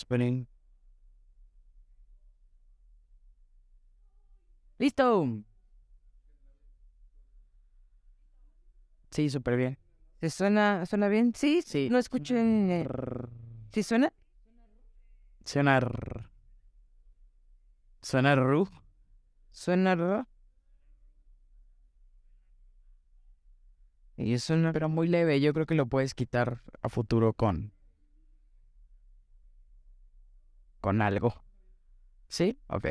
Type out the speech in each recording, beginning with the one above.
Spinning. ¡Listo! Sí, súper bien. ¿Se suena, suena bien? Sí, Sí. No escuchen. eh, ¿Sí suena? Sonar. Sonar ru. ¿Suena raro? Y es una, pero muy leve. Yo creo que lo puedes quitar a futuro con. Con algo. ¿Sí? Ok.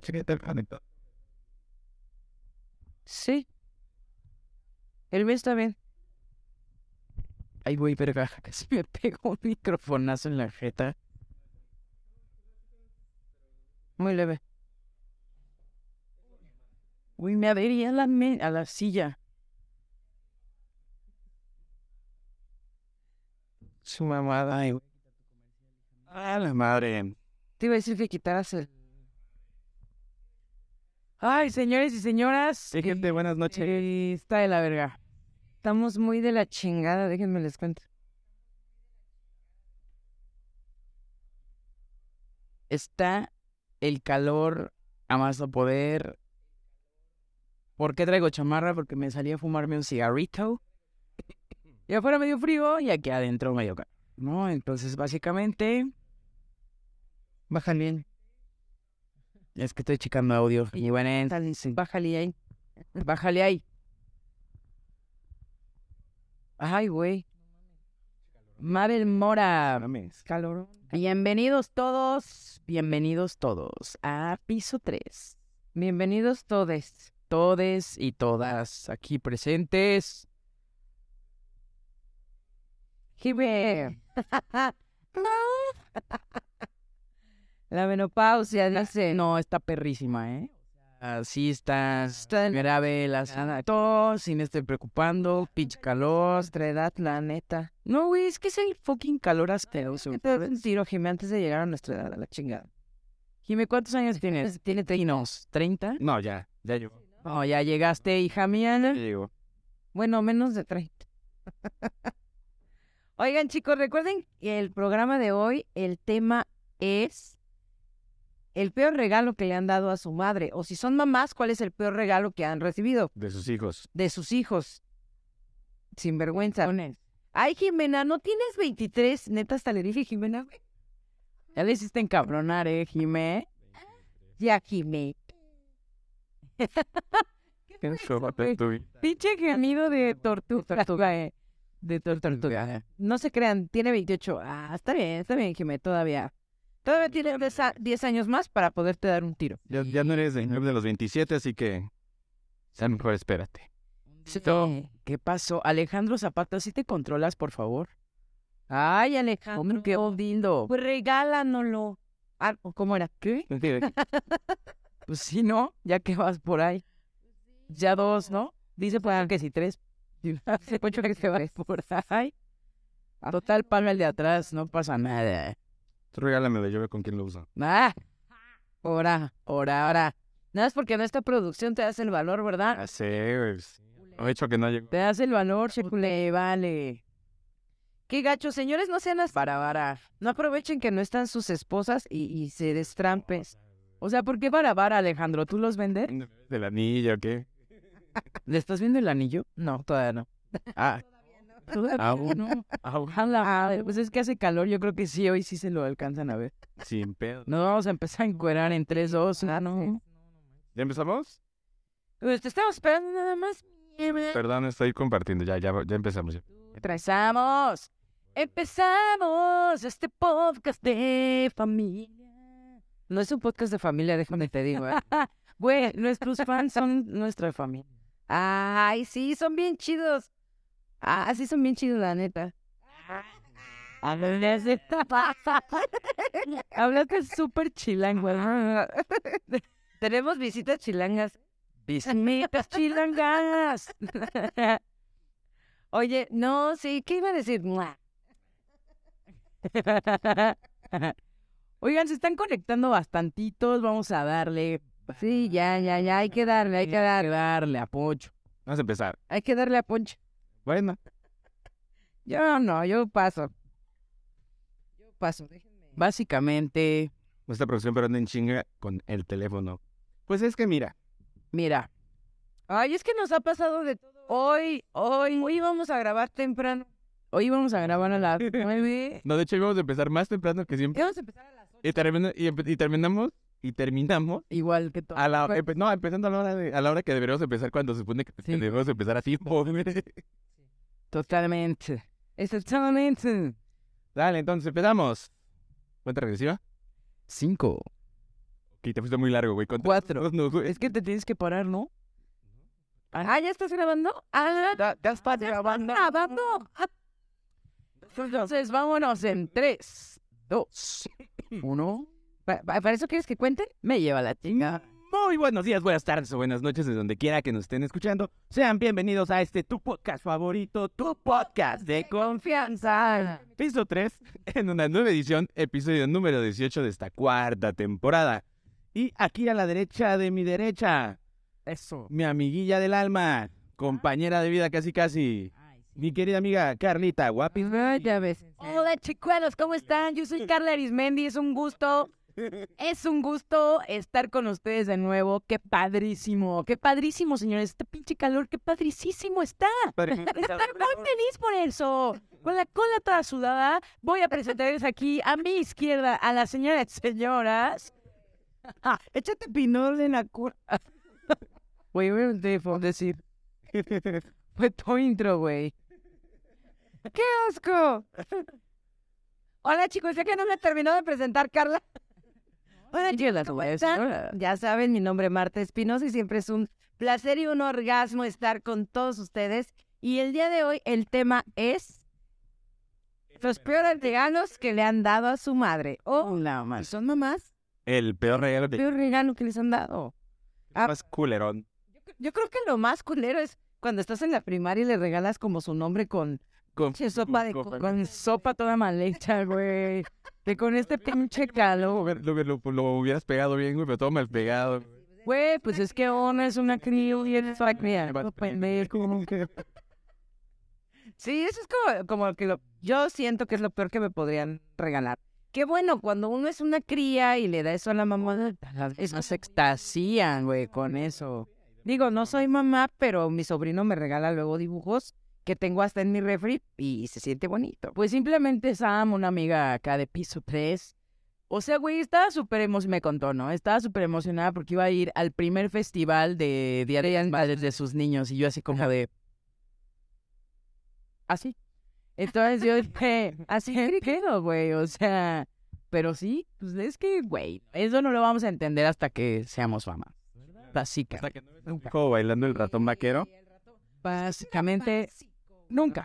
Chécate el conector. Sí. El mío está bien. Ay, güey, verga. Casi me pegó un microfonazo en la jeta. Muy leve. Uy, me adherí a la, me- a la silla. Su mamada, ay. Ah, la madre. Te iba a decir que quitaras el. Ay, señores y señoras. Sí, gente, buenas noches. eh, está de la verga. Estamos muy de la chingada, déjenme les cuento. Está el calor a más no poder. ¿Por qué traigo chamarra? Porque me salí a fumarme un cigarrito. Y afuera medio frío y aquí adentro medio calor. ¿No? Entonces, básicamente. Bajan bien. Es que estoy checando audio. Y bueno, Tal- Bájale ahí. bájale ahí. Ay, güey. Mabel Mora. Mames. Calor. Bienvenidos todos, bienvenidos todos a piso 3. Bienvenidos todos. Todes y todas aquí presentes. Jibe. La menopausia, dice. No, está perrísima, ¿eh? Así estás Está grave la tos, sin estar preocupando, pinche calor. Nuestra edad, la neta. No, güey, es que es el fucking calor asqueroso. ¿Qué te un tiro, Jimé, antes de llegar a nuestra edad, a la chingada? Jime, ¿cuántos años tienes? Tiene Trinos, ¿30? No, ya, ya llegó. No, ya llegaste, hija mía. Llegó. Bueno, menos de 30. Oigan, chicos, recuerden que el programa de hoy, el tema es el peor regalo que le han dado a su madre. O si son mamás, ¿cuál es el peor regalo que han recibido De sus hijos. de sus hijos? Sin vergüenza. Ay, Jimena, ¿no tienes 23? Neta, hasta le dije, Jimena, güey. Ya le hiciste encabronar, ¿eh, Jime? Ya, Jimé. Pinche gemido de tortuga. tortuga eh. De tor- tortuga. No se crean, tiene 28. Ah, está bien, está bien, Jimé, todavía. Todavía tiene 10 a- 10 años más para poderte dar un tiro. Ya, ya no eres de, de los 27, así que. Sea mejor espérate. Sí. ¿Qué pasó? Alejandro Zapata, ¿sí te controlas, por favor? Ay, Alejandro. Hombre, qué odildo. Pues regálanoslo. Ah, ¿o ¿cómo era? ¿Qué? Pues sí, ¿no? Ya que vas por ahí. Ya dos, ¿no? Dice por que si tres. Que te vas por ahí. Total, palma el de atrás, no pasa nada. Tú regálamelo, yo veo con quién lo uso. Ah, ora, ora, ora. Nada más porque nuestra producción te hace el valor, ¿verdad? Güey. pues, No he hecho que no llegó. Te das el valor, checule, vale. Qué gacho, señores, no sean así. Para vara. No aprovechen que no están sus esposas y, y se destrampen. O sea, ¿por qué para vara, Alejandro? ¿Tú los vendes? ¿Del anillo o qué? ¿Le estás viendo el anillo? No, todavía no. Ah, todavía Ah, no. Ojalá. Ah, Pues es que hace calor, yo creo que sí, hoy sí se lo alcanzan a ver. Sin pedo. Nos vamos a empezar a encuerar en 3, 2, Ah, no. ¿Ya empezamos? Pues te estamos esperando nada más. Perdón, estoy compartiendo. Ya, ya, ya empezamos. ya. Empezamos. Empezamos este podcast de familia. No es un podcast de familia, déjame te digo. ¿eh? Güey, nuestros fans son nuestra familia. Ay, sí, son bien chidos. Ah, sí, son bien chidos, la neta. Hablaste Hablaste súper chilango. Tenemos visitas chilangas. Visitas chilangas. Oye, no, sí, ¿qué iba a decir? Oigan, se están conectando bastantitos. Vamos a darle. Sí, ya, ya, ya, hay que darle, hay que Hay que darle, darle a Pocho. Vamos a empezar. hay que darle a Poncho. Bueno, Yo no, yo paso. Yo paso, déjenme. Básicamente, nuestra producción pero en chinga con el teléfono. Pues es que mira, mira, Ay, es que nos ha pasado de todo. Hoy, hoy, hoy vamos a grabar temprano. hoy vamos a grabar a las 9. no, de hecho íbamos a empezar más temprano que siempre. Vamos a empezar a las 8. Y, y terminamos, y terminamos Igual que todo. a la, empe- no, empezando a la hora de, a la hora que deberíamos empezar cuando se supone que Sí. deberíamos empezar a tiempo. Totalmente. Exactamente. Dale, entonces empezamos. ¿Cuánta regresiva? Cinco. Ok, te fuiste muy largo, güey. ¿Cuánto- Cuatro. No, güey. Es que te tienes que parar, ¿no? Ah, ¿ya estás grabando? Ah, Ya, ya está grabando. grabando. Entonces, vámonos en tres, dos, uno. ¿Pa- pa- ¿Para eso quieres que cuente? Me lleva la chinga. Muy buenos días, buenas tardes o buenas noches de donde quiera que nos estén escuchando. Sean bienvenidos a este tu podcast favorito, tu podcast de Confianza. Piso 3, en una nueva edición, episodio número 18 de esta cuarta temporada. Y aquí a la derecha de mi derecha, Eso. mi amiguilla del alma, compañera de vida casi casi, mi querida amiga Carlita, guapi. Ah, ya ves. Hola, chicuelos, ¿cómo están? Yo soy Carla Arismendi, es un gusto. Es un gusto estar con ustedes de nuevo. Qué padrísimo, qué padrísimo, señores. Este pinche calor, qué padrísimo está. Estoy muy feliz por eso. Con la cola toda sudada, voy a presentarles aquí a mi izquierda a las señoras señoras. Ah, échate pinol en la cura. Güey, voy a decir. Fue tu intro, güey. ¡Qué asco! Hola, chicos, ya que no me terminó de presentar, Carla. Ya saben, mi nombre es Marta Espinosa y siempre es un placer y un orgasmo estar con todos ustedes. Y el día de hoy el tema es los peores regalos que le han dado a su madre. O más. son mamás, El peor regalo el de peor regalo que les han dado. ah. más culerón. Yo creo que lo más culero es cuando estás en la primaria y le regalas como su nombre con Con, che, sopa de con- sopa toda mal hecha, güey. Que con este pinche calor. Lo, lo, lo- lo hubieras pegado bien, güey, pero todo mal pegado. Güey, pues es que una es una crío y es mira, Vas- pendejo. Sí, eso es como, como que lo, yo siento que es lo peor que me podrían regalar. Qué bueno, cuando uno es una cría y le da eso a la mamá, Es más extasían, güey, con eso. digo, no soy mamá, pero mi sobrino me regala luego dibujos que tengo hasta en mi refri y se siente bonito. Pues simplemente Sam, una amiga acá de piso 3. O sea, güey, estaba súper emocionada, me contó, ¿no? Estaba súper emocionada porque iba a ir al primer festival de Día de las Madres de sus niños y yo así como de... Así. Entonces yo dije, así qué pedo, güey, o sea... Pero sí, pues es que, güey, eso no lo vamos a entender hasta que seamos mamás. Básica. Hasta que no bailando el ratón vaquero. Básicamente, nunca.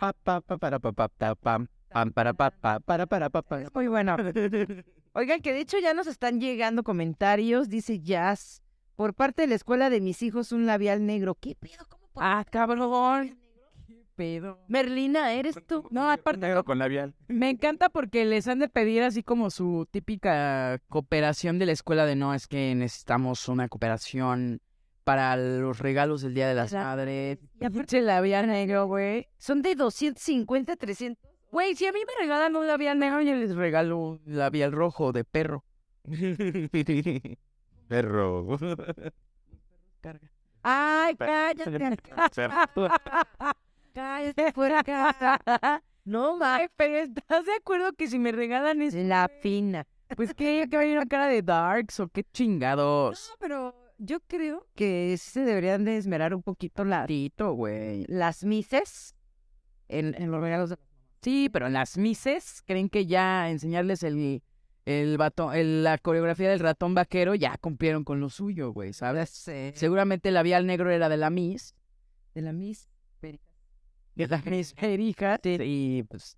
Muy bueno. Oigan, que de hecho ya nos están llegando comentarios, dice Jazz. Por parte de la escuela de mis hijos, un labial negro. ¿Qué pedo? ¿Cómo Ah, cabrón. ¿Qué pedo? Merlina, ¿eres tú? No, aparte, Negro con labial. me encanta porque les han de pedir así como su típica cooperación de la escuela de no, es que necesitamos una cooperación para los regalos del Día de las. Madres. Y aparte el labial negro, güey. Son de 250, 300. Güey, si a mí me regalan un labial negro, yo les regalo un labial rojo de perro. Perro. Ay, cállate. Cállate fuera acá. No, ma. Ay, pero ¿estás de acuerdo que si me regalan eso, La fina. pues que que hay una cara de darks o qué chingados? No, pero yo creo que sí se deberían de esmerar un poquito la, Tito, güey. las mises en, en los regalos de Sí, pero en las mises creen que ya enseñarles el, el el- la coreografía del ratón vaquero, ya cumplieron con lo suyo, güey, ¿sabes? Seguramente el labial negro era de la Miss. De la Miss. De la Miss Perija. Y pues.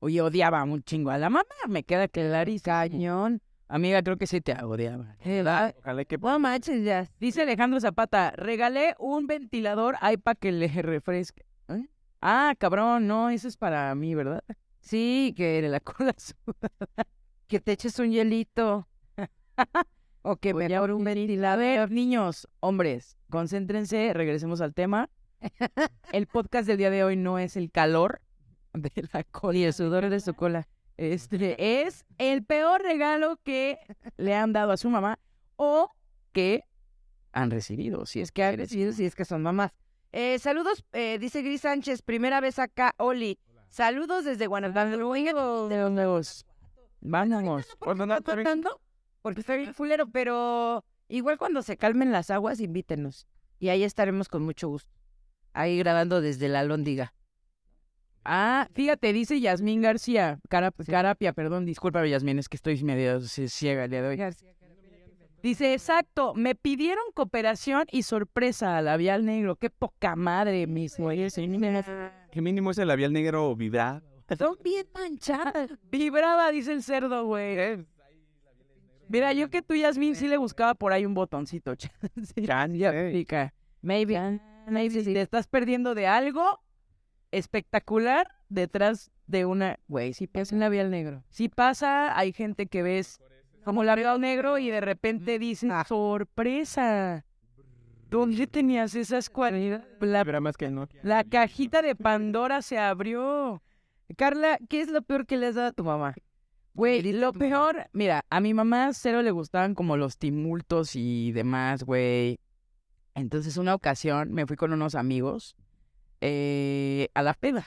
Oye, odiaba un chingo a la mamá. Me queda clarísimo. Cañón. Amiga, creo que sí te odiaba. ¿Verdad? Ojalá que No manches, ya. Dice Alejandro Zapata, regalé un ventilador ahí para que le refresque. ¿Eh? Ah, cabrón, no, eso es para mí, ¿verdad? Sí, que la cola sudada. Que te eches un hielito. o que Voy a mejor un ventilador. niños, hombres, concéntrense, regresemos al tema. El podcast del día de hoy no es el calor de la cola. Y el sudor de su cola. Este es el peor regalo que le han dado a su mamá o que han recibido, si es que han recibido. Sí, es que son mamás. Eh, saludos, eh, dice Gris Sánchez, primera vez acá, Oli. Saludos desde Guanajuato. De los nuevos. Vámonos. ¿Por qué está tratando? Porque está bien fulero, pero igual cuando se calmen las aguas, invítenos. Y ahí estaremos con mucho gusto. Ahí grabando desde la Lóndiga. Ah, fíjate, dice Yasmín García, Carap- Carapia, perdón, discúlpame Yasmín, es que estoy medio ciega el día de hoy. Dice, exacto, me pidieron cooperación y sorpresa a labial negro, qué poca madre, mis güeyes. que mínimo ese labial negro vibra. Son bien manchadas. Vibraba, dice el cerdo, güey. Mira, yo que tú, Yasmín, sí le buscaba por ahí un botoncito. Sí, ya. Maybe. Maybe si te estás perdiendo de algo espectacular detrás de una... Güey, sí pasa un labial negro. Sí pasa, hay gente que ves como labial negro y de repente dices, sorpresa. ¿Dónde tenías esas cualidades? La, que no. la cajita de Pandora se abrió. Carla, ¿qué es lo peor que le has dado a tu mamá? Güey, lo peor, mira, a mi mamá cero le gustaban como los tumultos y demás, güey. Entonces, una ocasión me fui con unos amigos eh, a la peda.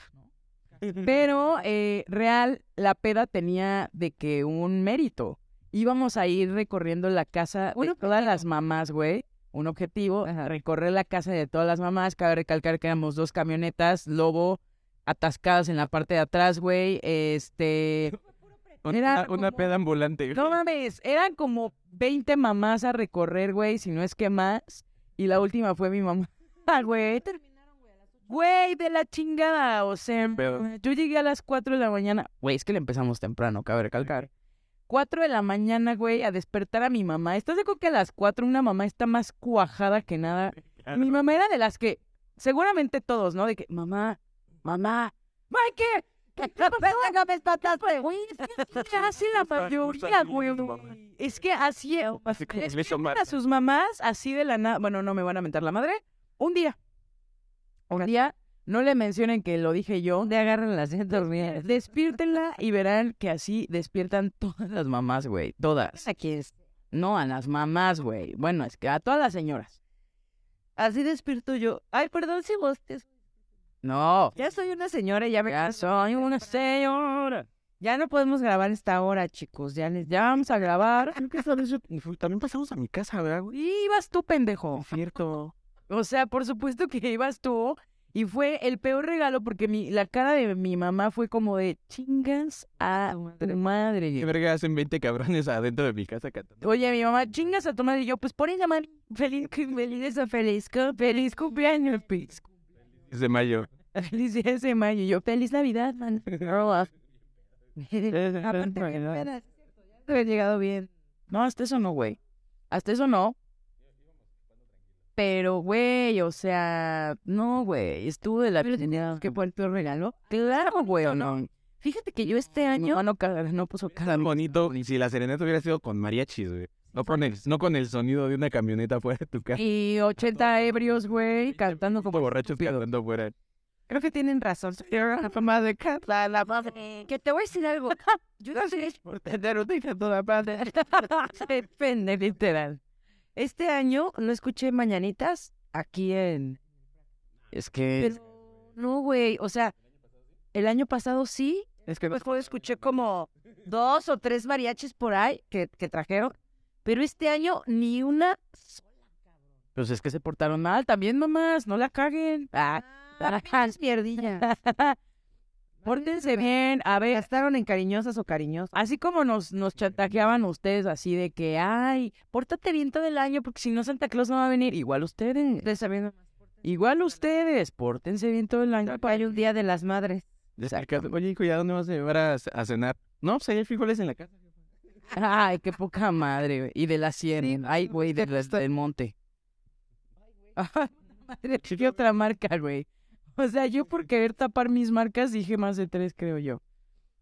Pero eh, real, la peda tenía de que un mérito. Íbamos a ir recorriendo la casa de todas las mamás, güey. Un objetivo, recorrer la casa de todas las mamás. Cabe recalcar que éramos dos camionetas, lobo, atascadas en la parte de atrás, güey. Este. Era Una, una como- peda ambulante. No mames, eran como 20 mamás a recorrer, güey, si no es que más. Y la última fue mi mamá. Ah, güey. Güey, de la chingada. O sea, Pedo. yo llegué a las 4 de la mañana. Güey, es que le empezamos temprano, cabe recalcar. 4 de la mañana, güey, a despertar a mi mamá. ¿Estás de acuerdo que a las 4 una mamá está más cuajada que nada? Mi mamá era de las que, seguramente todos, ¿no? De que, mamá, mamá, Mike, ¿qué Venga, mis patas, güey. Güey, es que así la mayoría, güey. Es que así, es que a sus mamás, así de la nada, bueno, no me van a mentar la madre, un día, un día, no le mencionen que lo dije yo, De agarran las dormidas. despiértenla y verán que así despiertan todas las mamás, güey, todas. Aquí es. No, a las mamás, güey. Bueno, es que a todas las señoras. Así despierto yo. Ay, perdón si vos te... No, Ya soy una señora y ya me... ya soy una señora. Ya no podemos grabar esta hora, chicos. Ya les... Ya vamos a grabar. Creo que vez yo- También pasamos a mi casa, ¿verdad, güey? Y ibas tú, pendejo. Cierto. O sea, por supuesto que ibas tú. Y fue el peor regalo porque mi, la cara de mi mamá fue como de chingas a tu ¿Qué madre. verga hacen 20 cabrones adentro de mi casa cantando? Oye, mi mamá, chingas a tu madre. Y yo, pues por ella, madre. Feliz, feliz, feliz, feliz cumpleaños, pues. Es de mayo. Feliz 10 de mayo. Y yo, feliz Navidad, man. Bien. No, hasta eso no, güey. Hasta eso no. Pero, güey, o sea, no, güey. Estuvo de la ¿Qué fue el peor regalo? Claro, güey, o no. Fíjate que yo este año... No, no, no puso cara. Tan bonito. Y si la serenata hubiera sido con mariachis, güey. No con, el, no con el sonido de una camioneta fuera de tu casa. Y 80 ebrios, güey, cantando Como borrachos cantando fuera. Creo que tienen razón. La mamá de Carla, la madre. Que te voy a decir algo. Yo no sé por tener una hija toda madre. Depende, literal. Este año no escuché mañanitas aquí en... Es que... Pero no, güey. O sea, el año pasado sí. Es que no. Después escuché como dos o tres mariachis por ahí que, que trajeron. Pero este año ni una. Pues es que se portaron mal también, mamás. No la caguen. Ah, Ah, mierdilla. Pórtense bien, a ver, ¿Gastaron en cariñosas o cariñosos? así como nos, nos chantajeaban ustedes así de que, ay, pórtate bien todo el año porque si no Santa Claus no va a venir. Igual ustedes, Ustedes sabiendo. igual ustedes, pórtense bien todo el año. Hay un día de las madres. Exacto. Oye, hijo, ¿ya dónde vas a llevar a, a cenar? No, pues ahí hay frijoles en la casa. Ay, qué poca madre, güey. Y de la sierra. Ay, güey, de la- del monte. Ay, madre, ¿qué otra marca, güey? O sea, yo por querer tapar mis marcas dije más de tres, creo yo.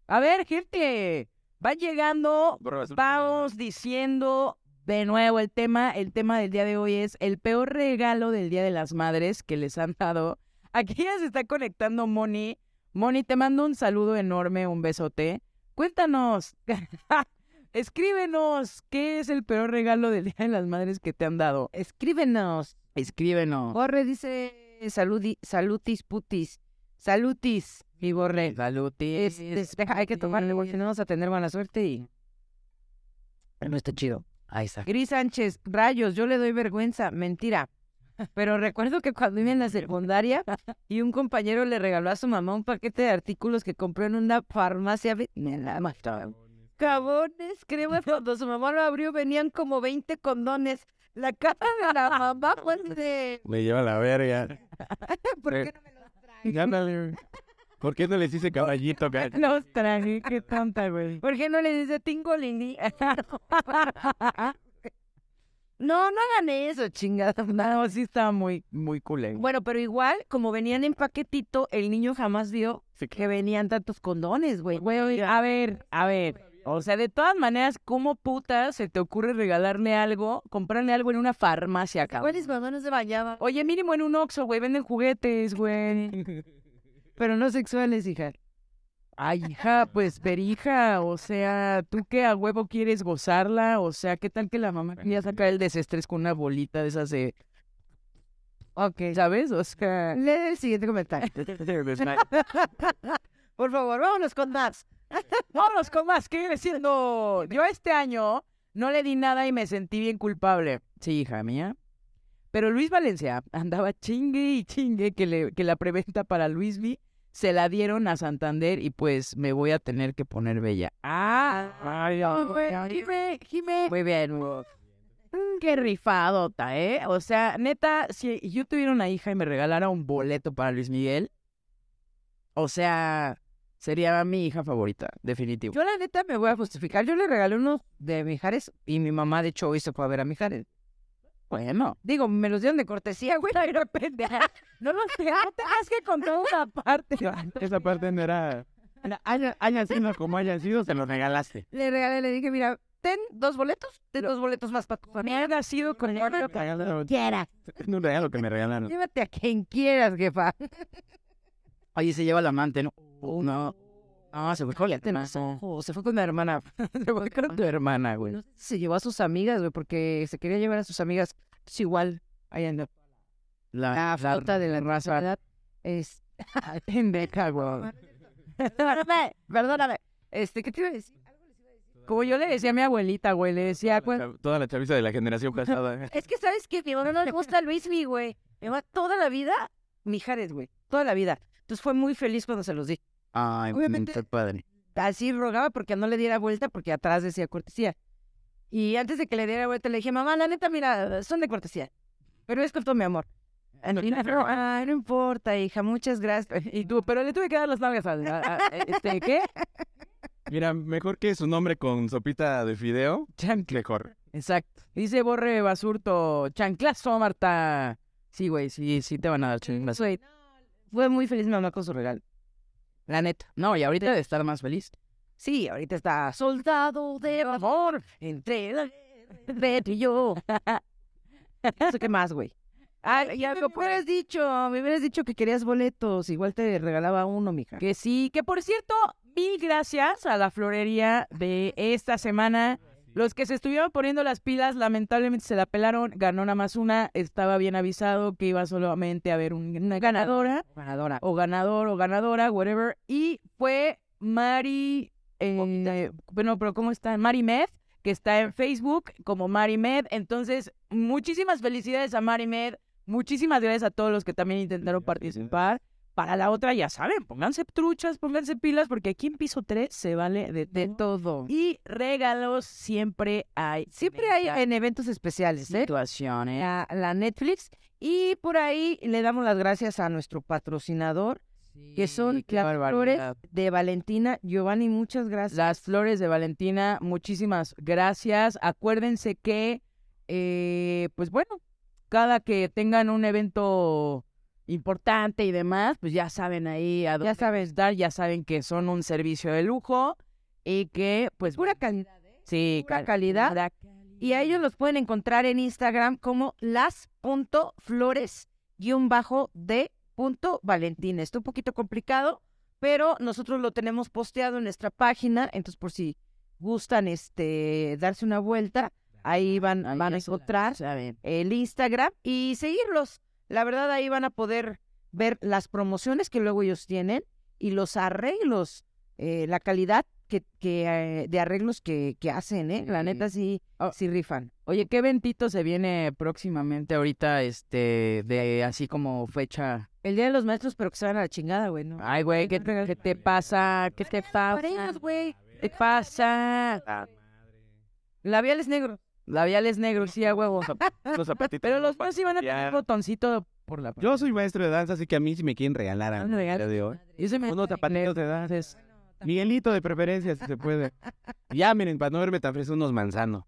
A ver, gente, va llegando, vamos diciendo de nuevo el tema. El tema del día de hoy es el peor regalo del Día de las Madres que les han dado. Aquí ya se está conectando Moni. Moni, te mando un saludo enorme, un besote. Cuéntanos, escríbenos, ¿qué es el peor regalo del Día de las Madres que te han dado? Escríbenos. Escríbenos. Borre dice saludi, salutis putis. Salutis, mi borre. Salutis. Es- hay que tomarle, porque si no vamos a tener buena suerte y no está chido. Ahí está. Gris Sánchez, rayos, yo le doy vergüenza. Mentira. Pero recuerdo que cuando iba en la secundaria y un compañero le regaló a su mamá un paquete de artículos que compró en una farmacia. Me la mataron. Cabones, creo que cuando su mamá lo abrió venían como 20 condones. La cara de la mamá fue así de... Le lleva la verga. ¿Por qué no me los traes? Ándale. ¿Por qué no les hice caballito, ca- Los traje, qué tonta, güey. ¿Por qué no le dice tingolini? No, no hagan eso, chingada. No, sí estaba muy, muy cool. eh. Bueno, pero igual, como venían en paquetito, el niño jamás vio que venían tantos condones, güey. Güey, a ver, a ver. O sea, de todas maneras, ¿cómo puta se te ocurre regalarle algo, comprarle algo en una farmacia, cabrón? ¿Cuáles mamá no se bañaba? Oye, mínimo en un Oxxo, güey, venden juguetes, güey. Pero no sexuales, hija. Ay, hija, pues verija, o sea, ¿tú qué a huevo quieres gozarla? O sea, ¿qué tal que la mamá quería sacar el desestrés con una bolita de esas de... Ok. ¿Sabes? O sea... Lee el siguiente comentario. Por favor, vámonos con más. Vámonos con más, ¿qué viene siendo? Yo este año no le di nada y me sentí bien culpable. Sí, hija mía. Pero Luis Valencia andaba chingue y chingue que, le, que la preventa para Luis V se la dieron a Santander y pues me voy a tener que poner bella. Ah, ay. Jime, Jime. Muy bien. Mm, Qué rifadota, ¿eh? O sea, neta, si yo tuviera una hija y me regalara un boleto para Luis Miguel, o sea, sería mi hija favorita, definitivo. Yo la neta me voy a justificar. Yo le regalé unos de Mijares y mi mamá de hecho hoy se fue a ver a Mijares. Bueno, Digo, me los dieron de cortesía, güey. No, pendeja. No los te es que con toda una parte. Esa parte no era... Hayan, hayan sido como hayan sido, se los regalaste. Le regalé, le dije, mira, ten dos boletos, ten dos boletos más para tu familia. Ha sido con el Quiera. Es un regalo que me regalaron. Llévate a quien quieras, jefa. Oye, se lleva el amante, ¿no? No. No, se fue con la No, se fue con mi hermana. Se fue con tu hermana, güey. No sé si se llevó a sus amigas, güey, porque se quería llevar a sus amigas. Es igual, ahí anda. La, La flota de la raza. Es... pendeja, güey. Perdóname, perdóname. Este, ¿qué te iba a decir? Como yo le decía a mi abuelita, güey, le decía, pues, Toda la chaviza de la generación pasada. Es que, ¿sabes qué? Mi mamá no le gusta Luis Mi, güey. Mi mamá toda la vida, Mijares, güey. Toda la vida. Entonces fue muy feliz cuando se los di. Ay, Obviamente- está padre. Así rogaba porque no le diera vuelta porque atrás decía cortesía. Y antes de que le diera vuelta le dije, mamá, la neta, mira, son de cortesía. Pero es con todo mi amor. No, "Ah, no importa, hija, muchas gracias. Y tú, pero le tuve que dar las nalgas al... a- a- este, ¿qué? Mira, mejor que su nombre con sopita de fideo, mejor. Exacto. Dice Borre Basurto, chanclazo, Marta. Sí, güey, sí, sí te van a dar chanclazo. Fue muy feliz mi mamá con su regalo. La neta. No, y ahorita debe estar más feliz. Sí, ahorita está soldado de amor entre la guerra y yo. ¿Eso qué más, güey? Ay, ya me hubieras dicho, me hubieras dicho que querías boletos, igual te regalaba uno, mija. Que sí, que por cierto, mil gracias a la florería de esta semana. Los que se estuvieron poniendo las pilas, lamentablemente se la pelaron, ganó nada más una, estaba bien avisado que iba solamente a haber un- una ganadora, Ganadora. o ganador, o ganadora, whatever, y fue Mari, eh, bueno, pero ¿cómo está? Mari Med, que está en Facebook como Mari Med, entonces, muchísimas felicidades a Mari Med, muchísimas gracias a todos los que también intentaron participar, para la otra, ya saben, pónganse truchas, pónganse pilas, porque aquí en piso 3 se vale de, De todo. Y regalos siempre hay. Siempre hay en eventos especiales, ¿eh? situaciones. La, la Netflix. Y por ahí le damos las gracias a nuestro patrocinador, que son las flores de Valentina. Giovanni, muchas gracias. Las flores de Valentina, muchísimas gracias. Acuérdense que, eh, pues bueno, cada que tengan un evento importante y demás, pues ya saben ahí a dónde saben. dar, ya saben que son un servicio de lujo y que, pues, Pura calidad. sí, pura cal- calidad. Y a ellos los pueden encontrar en Instagram como las.flores-de.valentina. Está un poquito complicado, pero nosotros lo tenemos posteado en nuestra página, entonces por si gustan este darse una vuelta, ahí van, Ahí van a ya encontrar el Instagram y seguirlos. La verdad ahí van a poder ver las promociones que luego ellos tienen y los arreglos, eh, la calidad que, que, eh, de arreglos que, que hacen, ¿eh? La neta sí, Oh. sí rifan. Oye, ¿qué eventito se viene próximamente ahorita, este, de así como fecha? El Día de los Maestros, pero que se van a la chingada, güey, ¿no? Ay, güey, ¿qué, te- qué te pasa? ¿Qué te pasa? ¿Qué te pasa? Labiales negros. Labiales negros, sí, a huevo. Los zapatitos. Pero los dos sí van a tener botoncito por la... Yo soy maestro de danza, así que a mí si me quieren regalar día de hoy. Yo me... Unos zapatitos de danza. Miguelito de preferencia, si se puede. Ya, miren, para no verme tan fresco, unos manzanos.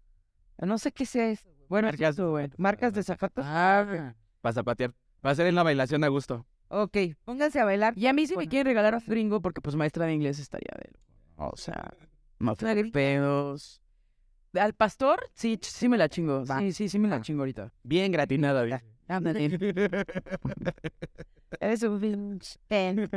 No sé qué sea eso. Bueno, Marcas, marcas de zapatos. Ah, para zapatear. Para hacer en la bailación a gusto. Ok, pónganse a bailar. y a mí sí me quieren regalar a gringo porque pues maestra de inglés estaría de... O sea, no pedos. Al pastor, sí, sí me la chingo. Va. Sí, sí, sí me la chingo ahorita. Bien gratinada, ¿viste? Eres un pinche pen.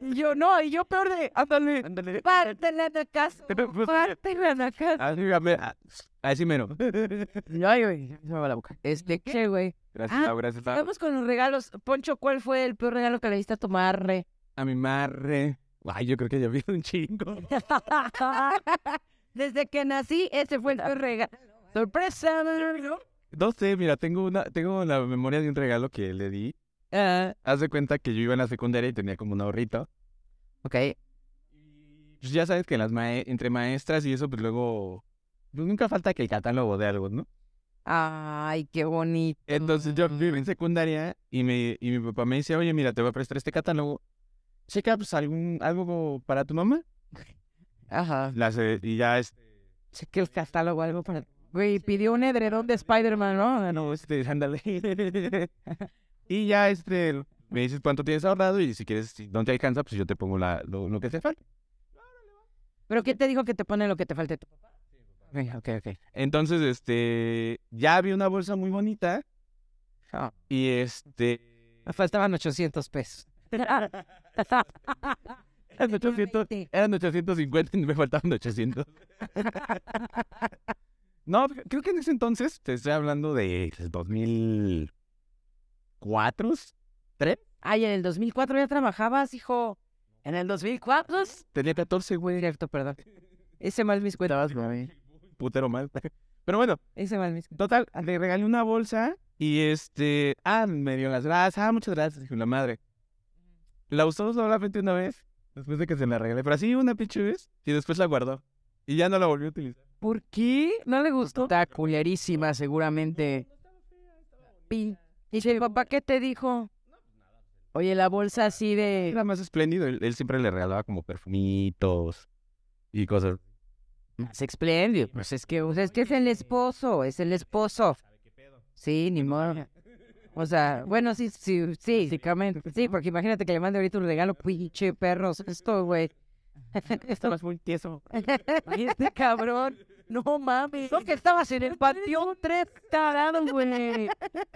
Y yo, no, y yo peor de... Ándale. Ándale. Pártela de casa. Pártela de casa. Así, me- ah, así mero. Ay, güey, se me va la boca. Este, ¿Qué, güey? Gracias, Ah, gracias. Vamos con los regalos. Poncho, ¿cuál fue el peor regalo que le diste a tu madre? A mi marre. Ay, yo creo que ya vi un chingo. Desde que nací, ese fue el peor regalo. sorpresa. No sé, mira, tengo una, tengo la memoria de un regalo que le di. Ah, Haz de cuenta que yo iba en la secundaria y tenía como un ahorrito. ok. Pues ya sabes que las mae- entre maestras y eso, pues luego. Pues nunca falta que el catálogo de algo, ¿no? Ay, qué bonito. Entonces yo vivo en secundaria y, me, y mi papá me dice, oye, mira, te voy a prestar este catálogo. Checa, pues, algún, algo para tu mamá. Ajá. La ce- y ya, este, Cheque el catálogo, algo para... Güey, pidió un edredón de Spider-Man, ¿no? no, este, ándale. y ya, este, me dices cuánto tienes ahorrado y si quieres, si no te alcanza, pues yo te pongo la, lo, lo que te falta. ¿Pero quién te dijo que te pone lo que te falte? Ok, ok, ok. Entonces, este, ya vi una bolsa muy bonita Ah. y este... Me faltaban 800 pesos. Eran 800, eran 850 y me faltaban 800. no, creo que en ese entonces, te estoy hablando de 2004, Ay, en el 2004 ya trabajabas, hijo. En el 2004 tenía 14, güey. Cierto, perdón. Ese mal mis cuentas. Putero mal. Pero bueno, Ese mal mis total, le regalé una bolsa y este, ah, me dio las gracias, ah, muchas gracias, dijo la madre. La usó solamente una vez, después de que se la regalé, pero así una pinche vez, y después la guardó. Y ya no la volvió a utilizar. ¿Por qué? ¿No le gustó? Está culerísima, seguramente. ¿Y tu papá qué te dijo? Oye, la bolsa así de... Era más espléndido, él, él siempre le regalaba como perfumitos y cosas. Más espléndido. Pues es que... Pues es que es el esposo, es el esposo. Sí, ni modo. O sea, bueno, sí, sí, sí. Básicamente. Sí, porque imagínate que le mande ahorita un regalo, pinche perros, esto, güey. Estabas muy tieso. Este cabrón. No mames. No, que estabas en el panteón tres Tarado, güey.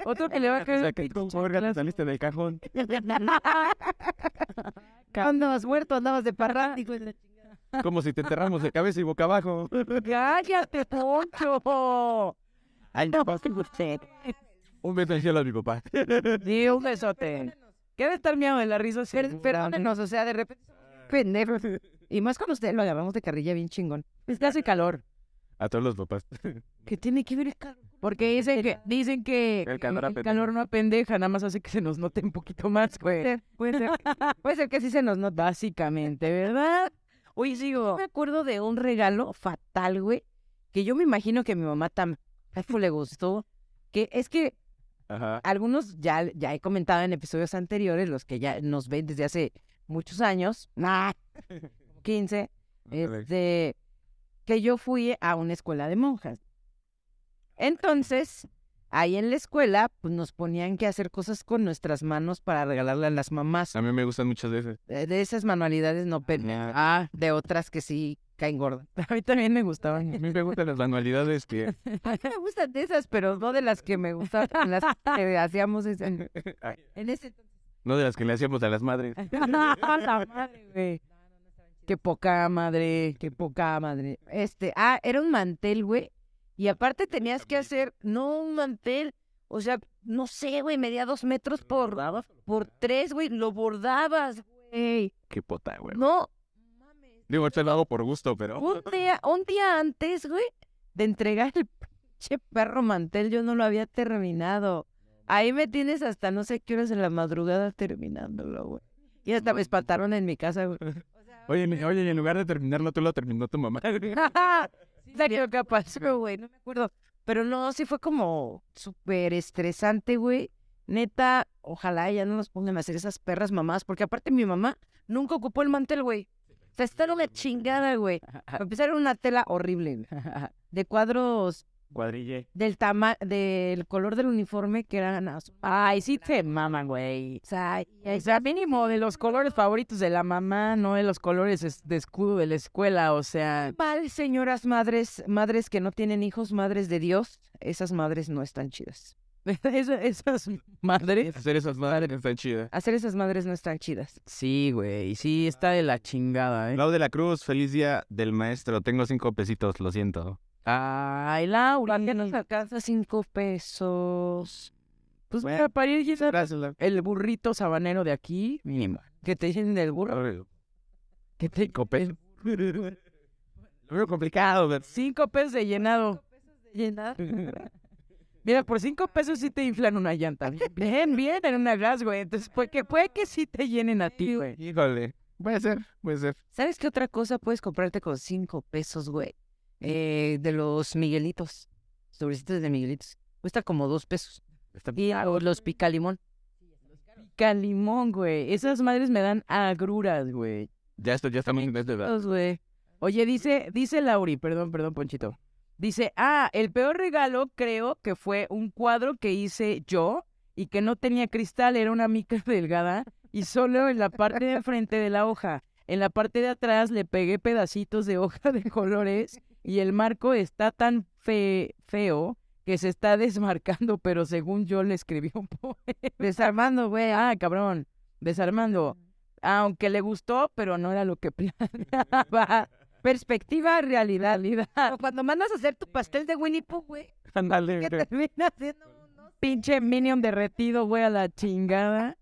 Otro que le va a O caer... sea, que con verga te saliste del cajón. Andabas muerto, andabas de parra. Como si te enterramos de cabeza y boca abajo. ¡Cállate, Poncho! Ay, no, Un beso en el cielo a mi papá. Di un besote. ¿Qué debe estar miedo de la risa? Per- Perdónenos, o sea, de repente. Pendejo. Y más con usted lo llamamos de carrilla bien chingón. Es que hace calor. A todos los papás. ¿Qué tiene que ver el calor? Porque dicen que, dicen que El calor el calor no apendeja, nada más hace que se nos note un poquito más, güey. Puede ser, puede ser. Puede ser que sí se nos nota. Básicamente, ¿verdad? Oye, sigo. me acuerdo de un regalo fatal, güey, que yo me imagino que a mi mamá también le gustó. Que es que Ajá. algunos ya, ya he comentado en episodios anteriores, los que ya nos ven desde hace muchos años, nah, 15, este, que yo fui a una escuela de monjas. Entonces, ahí en la escuela, pues nos ponían que hacer cosas con nuestras manos para regalarle a las mamás. A mí me gustan muchas veces. Eh, De esas manualidades no, pero Ah, de otras que sí caen gordas. a mí también me gustaban. A mí me gustan las manualidades que... A mí me gustan de esas, pero no de las que me gustaban, las que hacíamos ese- en, ese No de las que le hacíamos a las madres. la madre, güey. Qué poca madre, qué poca madre. Este, ah, era un mantel, güey. Y aparte tenías que hacer, no un mantel, o sea, no sé, güey, medía dos metros por, por tres, güey, lo bordabas, güey. Qué pota, güey. No, Digo, ahorita lo hago por gusto, pero... un día, un día antes, güey, de entregar el pinche perro mantel, yo no lo había terminado. Ahí me tienes hasta no sé qué horas de la madrugada terminándolo, güey. Y hasta me espantaron en mi casa, güey. Oye, en- oye, y en lugar de terminarlo, tú lo terminó tu mamá. Serio, capaz, pero, güey, no me acuerdo. Pero no, sí fue como súper estresante, güey. Neta, ojalá ya no nos pongan a hacer esas perras mamás, porque aparte mi mamá nunca ocupó el mantel, güey. O sea, está una chingada, güey. Para empezar, una tela horrible, güey. De cuadros Cuadrille. del tama del color del uniforme que eran azul. Ay, sí te maman, güey. O sea, y O sea, mínimo de los colores favoritos de la mamá, no de los colores es- de escudo de la escuela, o sea... mal, señoras madres, madres que no tienen hijos, madres de Dios, esas madres no están chidas. Esas madres... Hacer esas madres están chidas. Hacer esas madres no están chidas. Sí, güey, sí está de la chingada, ¿eh? Lau de la Cruz, feliz día del maestro. Tengo cinco pesitos, lo siento. Ay, Laura, ¿Por qué nos alcanza cinco pesos? Pues Bueno, mira, para ir Gracias, el burrito sabanero de aquí, mínimo. Que te llenen el burro. Que te Cinco pesos. Lo veo complicado, pero... Cinco pesos de llenado. Llenar. Mira, por cinco pesos sí te inflan una llanta. Bien, bien, en una gas, güey. Entonces, pues que puede que sí te llenen a ti, güey. Híjole. Puede ser, puede ser. ¿Sabes qué otra cosa puedes comprarte con cinco pesos, güey? Eh, de los Miguelitos. Sobrecitos de Miguelitos. Cuesta como dos pesos. Está Y los picalimón. Calimón, güey. Esas madres me dan agruras, güey. Ya esto ya en vez de güey. Oye, dice, dice Lauri, perdón, perdón, Ponchito. Dice, ah, el peor regalo creo que fue un cuadro que hice yo y que no tenía cristal, era una mica delgada y solo en la parte de frente de la hoja. En la parte de atrás le pegué pedacitos de hoja de colores y el marco está tan fe- feo que se está desmarcando, pero según yo le escribí un poema. Desarmando, güey. Ah, cabrón, desarmando. Aunque le gustó, pero no era lo que planeaba. Perspectiva, realidad, realidad. Cuando mandas a hacer tu pastel de Winnie Pooh, güey. Ándale, ¿Qué güey. termina haciendo? No Pinche Minion derretido, güey, a la chingada.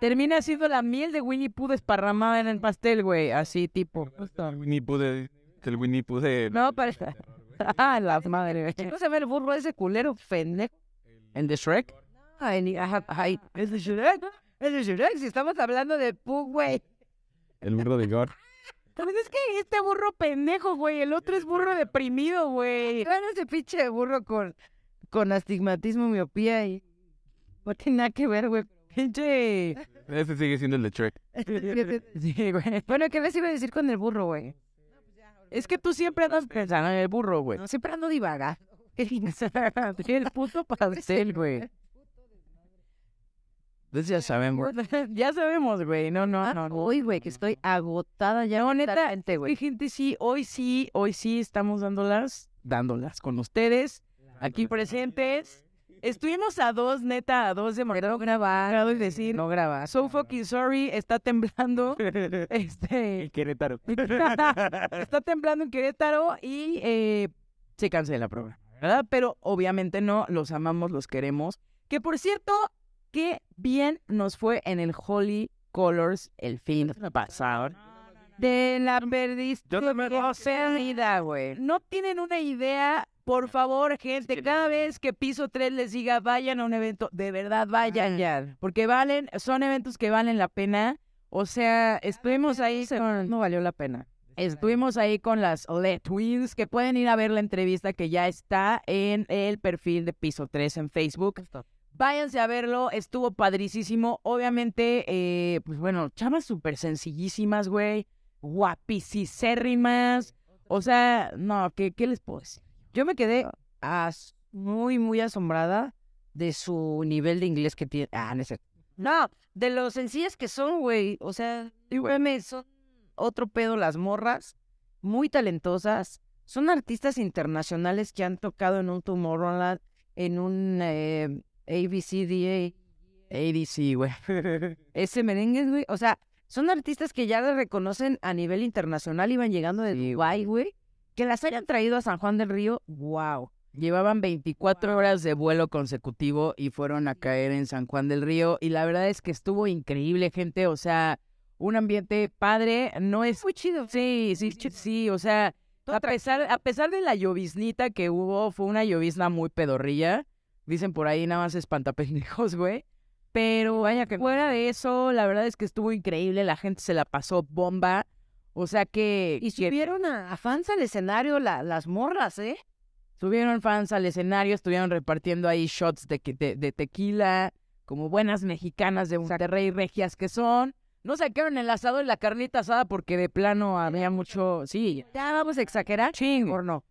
Termina siendo la miel de Winnie Pooh desparramada en el pastel, güey. Así, tipo. Winnie Pooh de... El Winnie Pooh de... No, parece. Ah, la madre, güey. ¿Cómo se ve el burro ese culero pendejo? ¿El de Shrek? Ay, ay, es de Shrek. Es de Shrek, si estamos hablando de Pooh, güey. El burro de Gore. Pues es que este burro pendejo, güey. El otro es burro deprimido, güey. Bueno, ese pinche burro con, con astigmatismo, miopía y... No tiene nada que ver, güey. Pinche. Ese sigue siendo el de Shrek. Sí, güey. bueno, ¿qué les iba a decir con el burro, güey? Es que tú siempre andas pensando en el burro, güey. No, siempre ando divaga. el puto pastel, güey. Entonces ya sabemos. ya sabemos, güey. No, no, no. no. Uy, güey, que estoy agotada ya. No, neta, Sí, güey. gente, sí, hoy sí, hoy sí estamos dándolas, dándolas con ustedes, aquí presentes. Estuvimos a dos, neta, a dos de morir. No grabar. y decir, No grabar. so fucking sorry, está temblando. este. Querétaro. está temblando en Querétaro y eh, se cancela la prueba, ¿verdad? Pero obviamente no, los amamos, los queremos. Que por cierto, qué bien nos fue en el Holy Colors el fin pasado. De la perdiste. Yo pérdida, güey. No tienen una idea, por favor, gente, cada vez que Piso 3 les diga vayan a un evento, de verdad vayan ya, porque valen, son eventos que valen la pena. O sea, estuvimos ahí con, No valió la pena. estuvimos ahí con las Le Twins, que pueden ir a ver la entrevista que ya está en el perfil de Piso 3 en Facebook. Váyanse a verlo, estuvo padricísimo. Obviamente, eh, pues bueno, chavas súper sencillísimas, güey. Guapicicérrimas. O sea, no, ¿qué, ¿qué les puedo decir? Yo me quedé as- muy, muy asombrada de su nivel de inglés que tiene. Ah, no cierto. No, de lo sencillas que son, güey. O sea, dígame, son otro pedo las morras. Muy talentosas. Son artistas internacionales que han tocado en un Tomorrowland, en un eh, ABCDA. ADC, güey. Ese merengue, güey. O sea, son artistas que ya le reconocen a nivel internacional. Iban llegando de Dubái, güey. Que las hayan traído a San Juan del Río, wow. Llevaban 24 horas de vuelo consecutivo y fueron a caer en San Juan del Río. Y la verdad es que estuvo increíble, gente. O sea, un ambiente padre. No es. Muy chido. Sí, sí, sí. O sea, a pesar, a pesar de la lloviznita que hubo, fue una llovizna muy pedorrilla. Dicen por ahí nada más espantapendejos, güey. Pero vaya que fuera de eso, la verdad es que estuvo increíble. La gente se la pasó bomba. O sea que. Y que- subieron a, a fans al escenario la- las morras, ¿eh? Subieron fans al escenario, estuvieron repartiendo ahí shots de, de, de tequila, como buenas mexicanas de Monterrey regias que son. No sacaron el asado y la carnita asada porque de plano había mucho... Sí, Ya vamos a exagerar. chingo. ¿O no?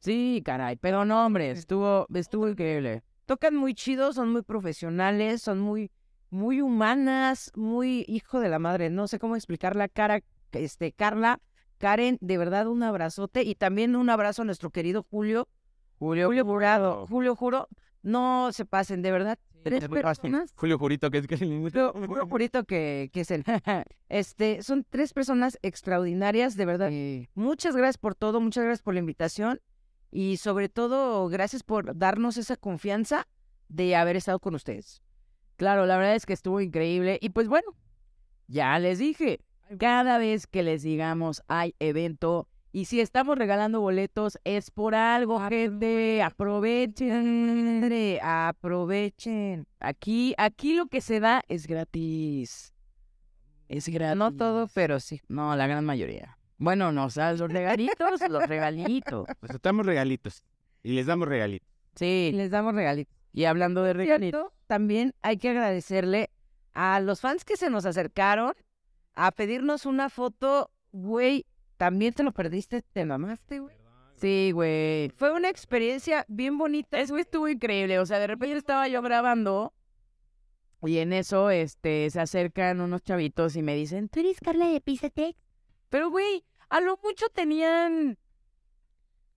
Sí, caray, pero no, hombre, estuvo, estuvo increíble. Tocan muy chido, son muy profesionales, son muy, muy humanas, muy hijo de la madre. No sé cómo explicar la cara, este, Carla, Karen, de verdad un abrazote y también un abrazo a nuestro querido Julio. Julio, Julio Jurado. Julio Juro, no se pasen, de verdad. Tres personas. Julio Jurito, que es que Julio, Julio Jurito que, que es el. Este, son tres personas extraordinarias, de verdad. Muchas gracias por todo, muchas gracias por la invitación y sobre todo gracias por darnos esa confianza de haber estado con ustedes. Claro, la verdad es que estuvo increíble. Y pues bueno, ya les dije, cada vez que les digamos hay evento y si estamos regalando boletos es por algo, gente. Aprovechen. Aprovechen. Aquí, aquí lo que se da es gratis. Es gratis. No todo, pero sí. No, la gran mayoría. Bueno, no, o sea, los regalitos, los regalitos. Pues estamos regalitos. Y les damos regalitos. Sí, Les damos regalitos. y hablando de regalitos. También hay que agradecerle a los fans que se nos acercaron a pedirnos una foto, güey. También te lo perdiste, te mamaste, güey. Sí, güey. Fue una experiencia bien bonita. Eso estuvo increíble. O sea, de repente estaba yo grabando y en eso este, se acercan unos chavitos y me dicen, ¿tú eres Carla de Pisatex? Pero, güey, a lo mucho tenían,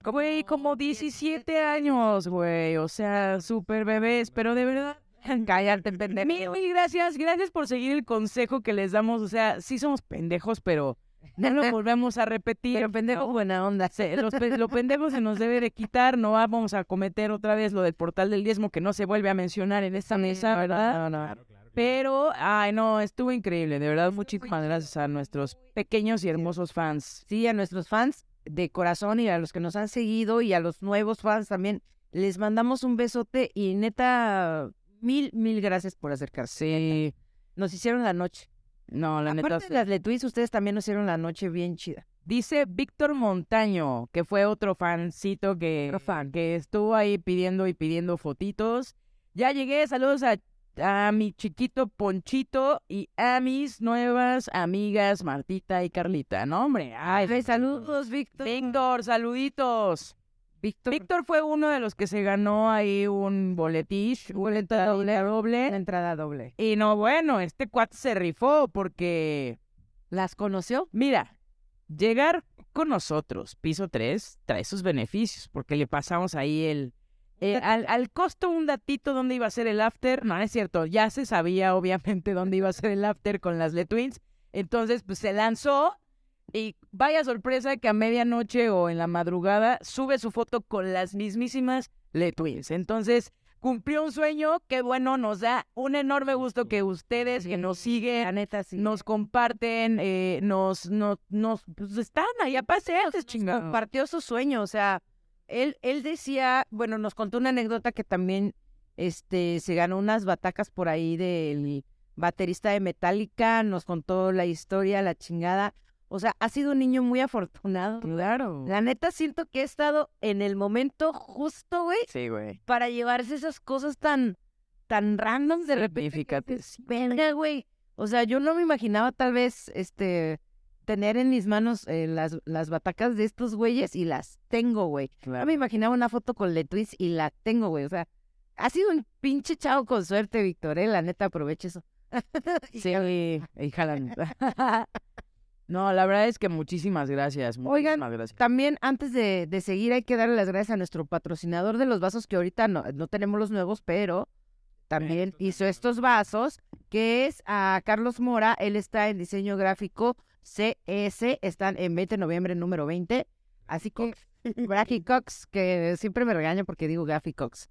güey, como 17 años, güey. O sea, súper bebés, pero de verdad. Cállate, pendejo. Mil, mil gracias, gracias por seguir el consejo que les damos. O sea, sí somos pendejos, pero no lo volvemos a repetir. Pero pendejo, buena onda. Se- los lo pendejo se nos debe de quitar, no vamos a cometer otra vez lo del portal del diezmo que no se vuelve a mencionar en esta mesa, ¿verdad? No, no. Pero, ay no, estuvo increíble, de verdad, muchísimas gracias a nuestros pequeños y hermosos fans. Sí, a nuestros fans de corazón y a los que nos han seguido y a los nuevos fans también. Les mandamos un besote y neta, mil, mil gracias por acercarse. Sí, Nos hicieron la noche. no, la neta. Aparte de las Letuis, ustedes también nos hicieron la noche bien chida. Dice Víctor Montaño, que fue otro fancito que, Otro fan. que estuvo ahí pidiendo y pidiendo fotitos. Ya llegué, saludos a, a mi chiquito Ponchito y a mis nuevas amigas Martita y Carlita. No, hombre, ay, Ay, saludos, Víctor. Víctor, saluditos. Víctor. Víctor fue uno de los que se ganó ahí un boletish, un boleta doble doble. Una entrada doble. Y no, bueno, este cuate se rifó porque ¿Las conoció? Mira, llegar con nosotros, piso 3, trae sus beneficios, porque le pasamos ahí el... eh, al, al costo un datito dónde iba a ser el after, no, no es cierto, ya se sabía obviamente dónde iba a ser el after con las Le Twins, entonces pues se lanzó y vaya sorpresa que a medianoche o en la madrugada sube su foto con las mismísimas Le Twins, entonces cumplió un sueño que bueno, nos da un enorme gusto que ustedes que nos siguen, neta, sí. nos comparten, eh, nos, nos, nos, pues están ahí a pasear, chingado. compartió su sueño, o sea, él, él decía, bueno, nos contó una anécdota que también este, se ganó unas batacas por ahí del baterista de Metallica, nos contó la historia, la chingada. O sea, ha sido un niño muy afortunado. Claro. La neta siento que he estado en el momento justo, güey, Sí, güey. para llevarse esas cosas tan, tan random de repente. Verga, güey. O sea, yo no me imaginaba tal vez, este, tener en mis manos eh, las, las batacas de estos güeyes y las tengo, güey. No me imaginaba una foto con Letwis y la tengo, güey. O sea, ha sido un pinche chavo con suerte, Víctor, eh. La neta, aproveche eso. Sí, y jalan. No, la verdad es que muchísimas gracias. Oigan, muchísimas gracias. También, antes de, de seguir, hay que darle las gracias a nuestro patrocinador de los vasos, que ahorita no, no tenemos los nuevos, pero también hizo estos vasos, que es a Carlos Mora. Él está en diseño gráfico CS, están en 20 de noviembre, número 20. Así que, Graphicox, que siempre me regaña porque digo Graphicox.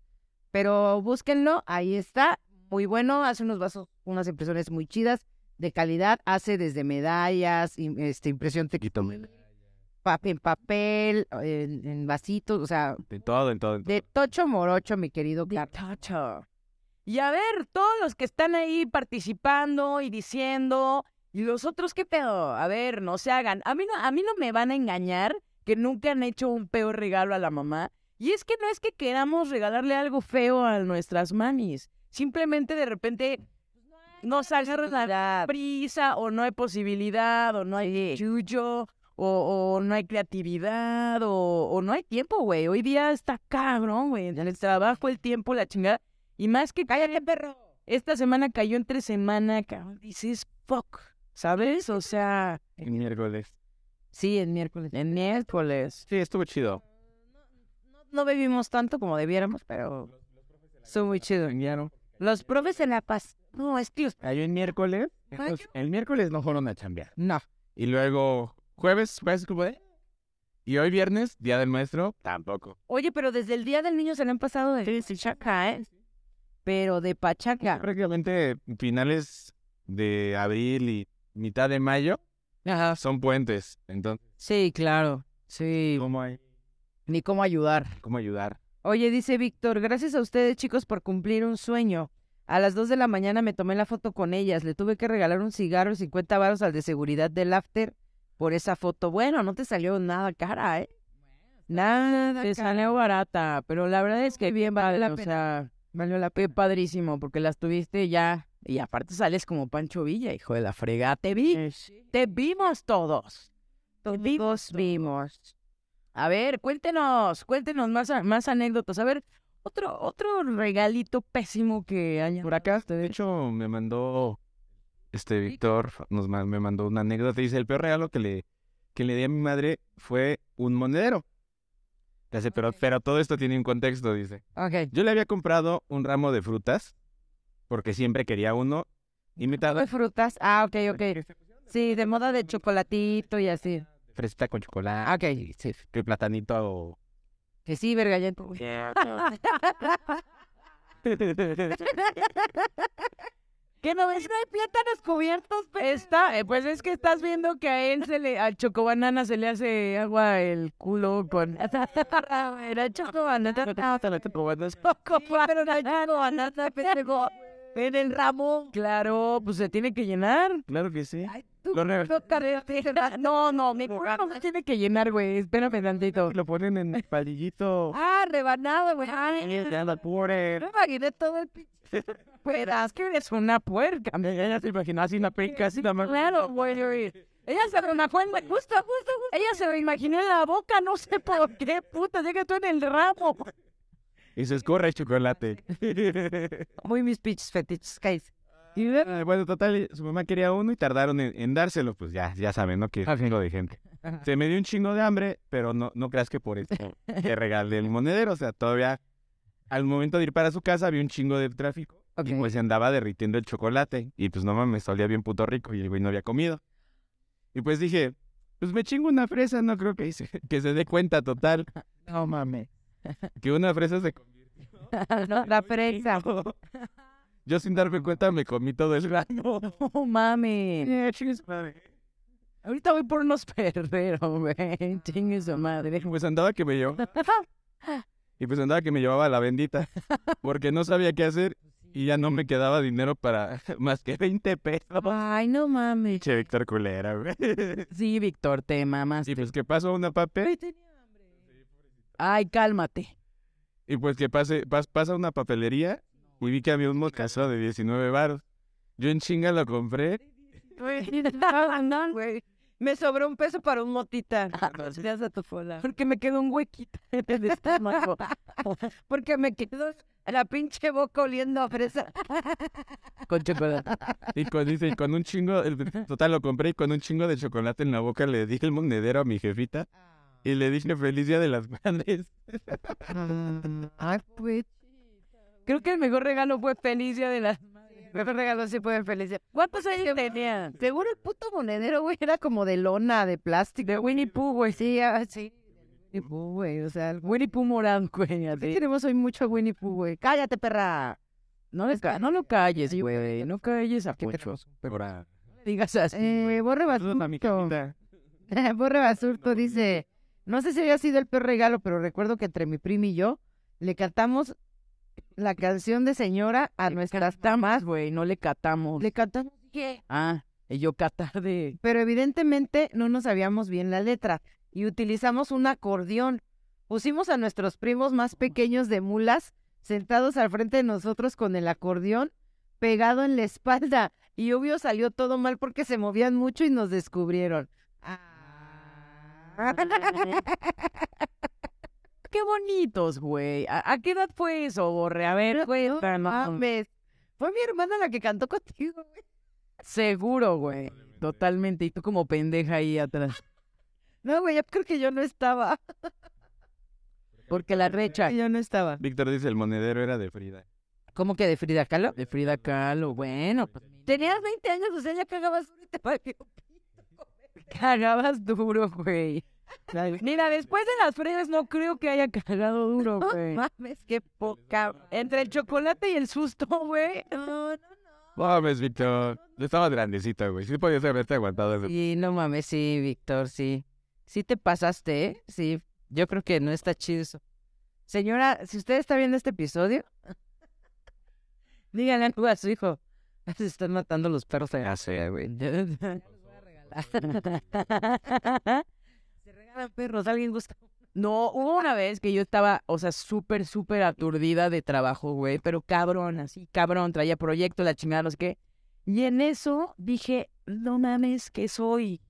Pero búsquenlo, ahí está. Muy bueno, hace unos vasos, unas impresiones muy chidas, de calidad. Hace desde medallas, este, impresión textil, pa- en papel, en, en vasitos, o sea, De todo, en todo. en todo. de tocho morocho, mi querido De tacho. Y a ver, todos los que están ahí participando y diciendo, ¿y los otros qué pedo? A ver, no se hagan. A mí no, a mí no me van a engañar que nunca han hecho un peor regalo a la mamá. Y es que no es que queramos regalarle algo feo a nuestras mamis. Simplemente de repente nos agarra la prisa o no hay posibilidad o no hay chucho o, o no hay creatividad o, o no hay tiempo, güey. Hoy día está cabrón, güey. En el trabajo, el tiempo, la chingada. Y más que cállate, perro. Esta semana cayó entre semana, cabrón. Dices, fuck. ¿Sabes? O sea, El miércoles. Sí, el miércoles. en miércoles. Sí, estuvo chido. No bebimos tanto como debiéramos, pero estuvo muy chido. Los profes en La Paz. No, es que... Cayó el miércoles. entonces, el miércoles no fueron a chambear. No. Y luego, jueves, jueves, como de. Y hoy viernes, día del maestro, tampoco. Oye, pero desde el Día del Niño se le han pasado de chaca, ¿eh? Pero de pachaca. Prácticamente finales de abril y mitad de mayo Ajá. son puentes. Entonces, Sí, claro. Sí. ¿cómo hay? Ni cómo ayudar. ¿Cómo ayudar? Oye, dice Víctor, gracias a ustedes chicos por cumplir un sueño. A las 2 de la mañana me tomé la foto con ellas. Le tuve que regalar un cigarro y 50 varos al de seguridad del after por esa foto. Bueno, no te salió nada cara, ¿eh? Nada Te cara. salió barata, pero la verdad es que bien vale la o pena. sea, valió la pena padrísimo, porque las tuviste ya, y aparte sales como Pancho Villa, hijo de la fregada, te vi, te vimos todos. Todos vimos. A ver, cuéntenos, cuéntenos más, más anécdotas, a ver, otro, otro regalito pésimo que haya. Por acá, de hecho, me mandó este Víctor, nos me mandó una anécdota. Dice, el peor regalo que le, que le di a mi madre fue un monedero. Dice, pero, pero todo esto tiene un contexto, dice. Ok. Yo le había comprado un ramo de frutas, porque siempre quería uno, y me tardó ¿De frutas? Ah, ok, ok. Sí, de moda de chocolatito y así. fresita con chocolate. Ah, ok. sí, platanito o... Que sí, verga, ya. ¿Qué no ves? No hay plátanos cubiertos, Está, eh, pues es que estás viendo que a él se le, al chocobanana se le hace agua el culo con... Era chocobanana. En el ramo. Claro, pues se tiene que llenar. Claro que sí. Tú, Lo re- tú, No, no, mi culo no se tiene que llenar, güey. Espérame tantito. Lo ponen en el palillito. Ah, rebanado, güey. Ay, Pobre. me imaginé todo el pinche. Pero es que eres una puerca. Ella se imaginó así una penca, así la mano. Claro, güey. Ella se lo imaginó, justo, justo, justo. Ella se lo imaginó en la boca, no sé por qué, puta, llega tú en el ramo. Y se escurre el chocolate. Muy mis pinches fetiches, guys. Y eh, bueno, total, su mamá quería uno y tardaron en, en dárselo. Pues ya, ya saben, ¿no? Que es un chingo de gente. Se me dio un chingo de hambre, pero no, no creas que por eso te regalé el monedero. O sea, todavía al momento de ir para su casa había un chingo de tráfico. Y pues se andaba derritiendo el chocolate. Y pues no mames, olía bien puto rico y el güey no había comido. Y pues dije, pues me chingo una fresa, no creo que, hice, que se dé cuenta total No mames. Que una fresa se convirtió No, la fresa. Yo sin darme cuenta me comí todo el grano. No madre. Ahorita voy por unos perreros, güey. Chingue su madre. Pues andaba que me llevaba. Y pues andaba que me llevaba la bendita. Porque no sabía qué hacer y ya no me quedaba dinero para más que 20 pesos. Ay, no mames. Che, Víctor culera, güey. Sí, Víctor, te mamaste. Y pues que pasó una papel. Ay, cálmate. Y pues que pase, pas- pasa una papelería y vi que había un mocazo de 19 baros. Yo en chinga lo compré. Me sobró un peso para un motita. Gracias a tu fola. Porque me quedó un huequito en el estómago. Porque me quedó la pinche boca oliendo a fresa. Con chocolate. Y con, dice, y con un chingo, el- total lo compré y con un chingo de chocolate en la boca le di el monedero a mi jefita. Y le dije feliz día de las madres. Ay, pues. Creo que el mejor regalo fue Felicia de la... Mejor regalo sí puede felicidad. ¿Cuántos años tenía? Seguro el puto monedero, güey, era como de lona, de plástico. De Winnie Pooh, güey. Sí, ah, sí. Winnie Pooh, güey, o sea, el- Winnie Pooh morado, güey. ¿qué así. tenemos hoy mucho a Winnie Pooh, güey? Cállate, perra. No, le ca- no lo calles, güey. No calles a ¿Qué Poncho. digas así. Eh, Borre Basurto. Borre Basurto dice, no sé si había sido el peor regalo, pero recuerdo que entre mi prima y yo le cantamos la canción de señora a nuestras Catamos, güey. No le catamos. Le cantamos, ¿qué? Ah, y yo catar de... Pero evidentemente no nos sabíamos bien la letra y utilizamos un acordeón. Pusimos a nuestros primos más pequeños de mulas sentados al frente de nosotros con el acordeón pegado en la espalda. Y obvio salió todo mal porque se movían mucho y nos descubrieron. Qué bonitos, güey. ¿A, a qué edad fue eso, Borre? A ver, güey. No mames. Fue mi hermana la que cantó contigo, güey. Seguro, güey. Totalmente. Y tú como pendeja ahí atrás. No, güey, yo creo que yo no estaba. Porque la recha. Yo no estaba. Víctor dice el monedero era de Frida. ¿Cómo que de Frida Kahlo? De Frida Kahlo. Bueno, pues Tenías 20 años, o sea, ya cagabas y te. cagabas duro, güey. Mira, después de las fregas no creo que haya cagado duro, No güey. mames, qué poca. Entre el chocolate y el susto, güey. No, no, no. Mames, Víctor. Estaba grandecita, güey. Sí podías haberte aguantado ese. Sí, no mames, sí, Víctor, sí. Sí te pasaste, ¿eh? Sí, yo creo que no está chido eso. Señora, si usted está viendo este episodio, díganle algo a su hijo. Se están matando los perros sé, güey. Se regalan perros, alguien gusta. No, hubo una vez que yo estaba, o sea, súper, súper aturdida de trabajo, güey, pero cabrón, así, cabrón, traía proyecto, la chingada, no sé qué. Y en eso dije, no mames, ¿qué soy?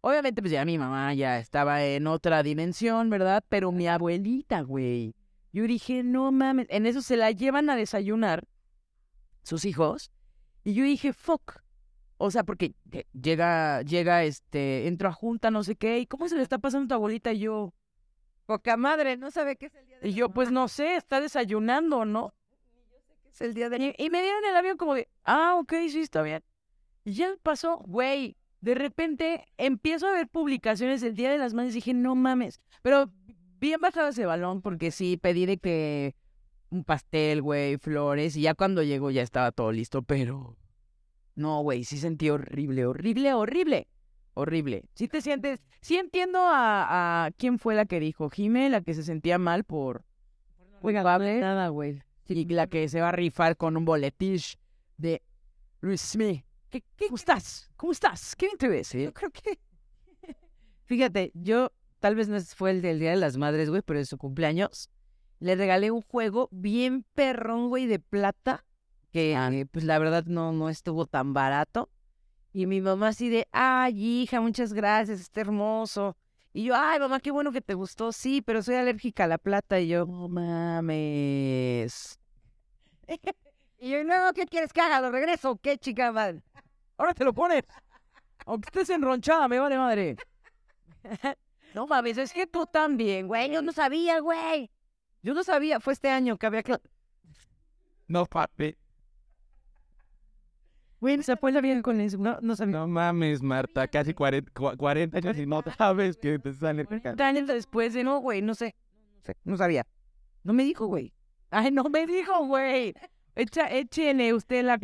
Obviamente, pues ya mi mamá ya estaba en otra dimensión, ¿verdad? Pero mi abuelita, güey. Yo dije, no mames, en eso se la llevan a desayunar sus hijos. Y yo dije, fuck. O sea, porque lle- llega, llega, este, entro a junta, no sé qué, y ¿cómo se le está pasando a tu abuelita? Y yo, Poca madre, no sabe qué es el día de y yo, pues no sé, está desayunando, ¿no? es el día de Y, y me dieron el avión como de, ah, ok, sí, está bien. Y ya pasó, güey. De repente empiezo a ver publicaciones el Día de las Madres y dije, no mames. Pero bien bajado ese balón porque sí, pedí de que un pastel, güey, flores. Y ya cuando llegó ya estaba todo listo, pero... No, güey, sí sentí horrible, horrible, horrible. Horrible. Sí te sientes... Sí entiendo a, a quién fue la que dijo, Jime, la que se sentía mal por... culpable. Nada, güey. Y la que se va a rifar con un boletish de Luis Smith. ¿Qué, qué, ¿Cómo estás? ¿Cómo estás? ¿Qué bien te ves, eh? Yo creo que. Fíjate, yo tal vez no fue el del Día de las Madres, güey, pero en su cumpleaños le regalé un juego bien perrón, güey, de plata, que eh, pues la verdad no, no estuvo tan barato. Y mi mamá así de, ay, hija, muchas gracias, está hermoso. Y yo, ay, mamá, qué bueno que te gustó, sí, pero soy alérgica a la plata. Y yo, No mames. y yo, no, ¿qué quieres que haga? ¿Lo regreso qué, chica madre? Ahora te lo pones. Aunque estés enronchada, me vale madre. No mames, es que tú también, güey. Yo no sabía, güey. Yo no sabía, fue este año que había... No, papi. Güey, se apoya bien con eso. No, no sabía. No mames, Marta. Casi 40, cua- 40 años y no sabes que te sale. años después de no, güey, no sé. No sabía. No me dijo, güey. Ay, no me dijo, güey. Echa, échele usted la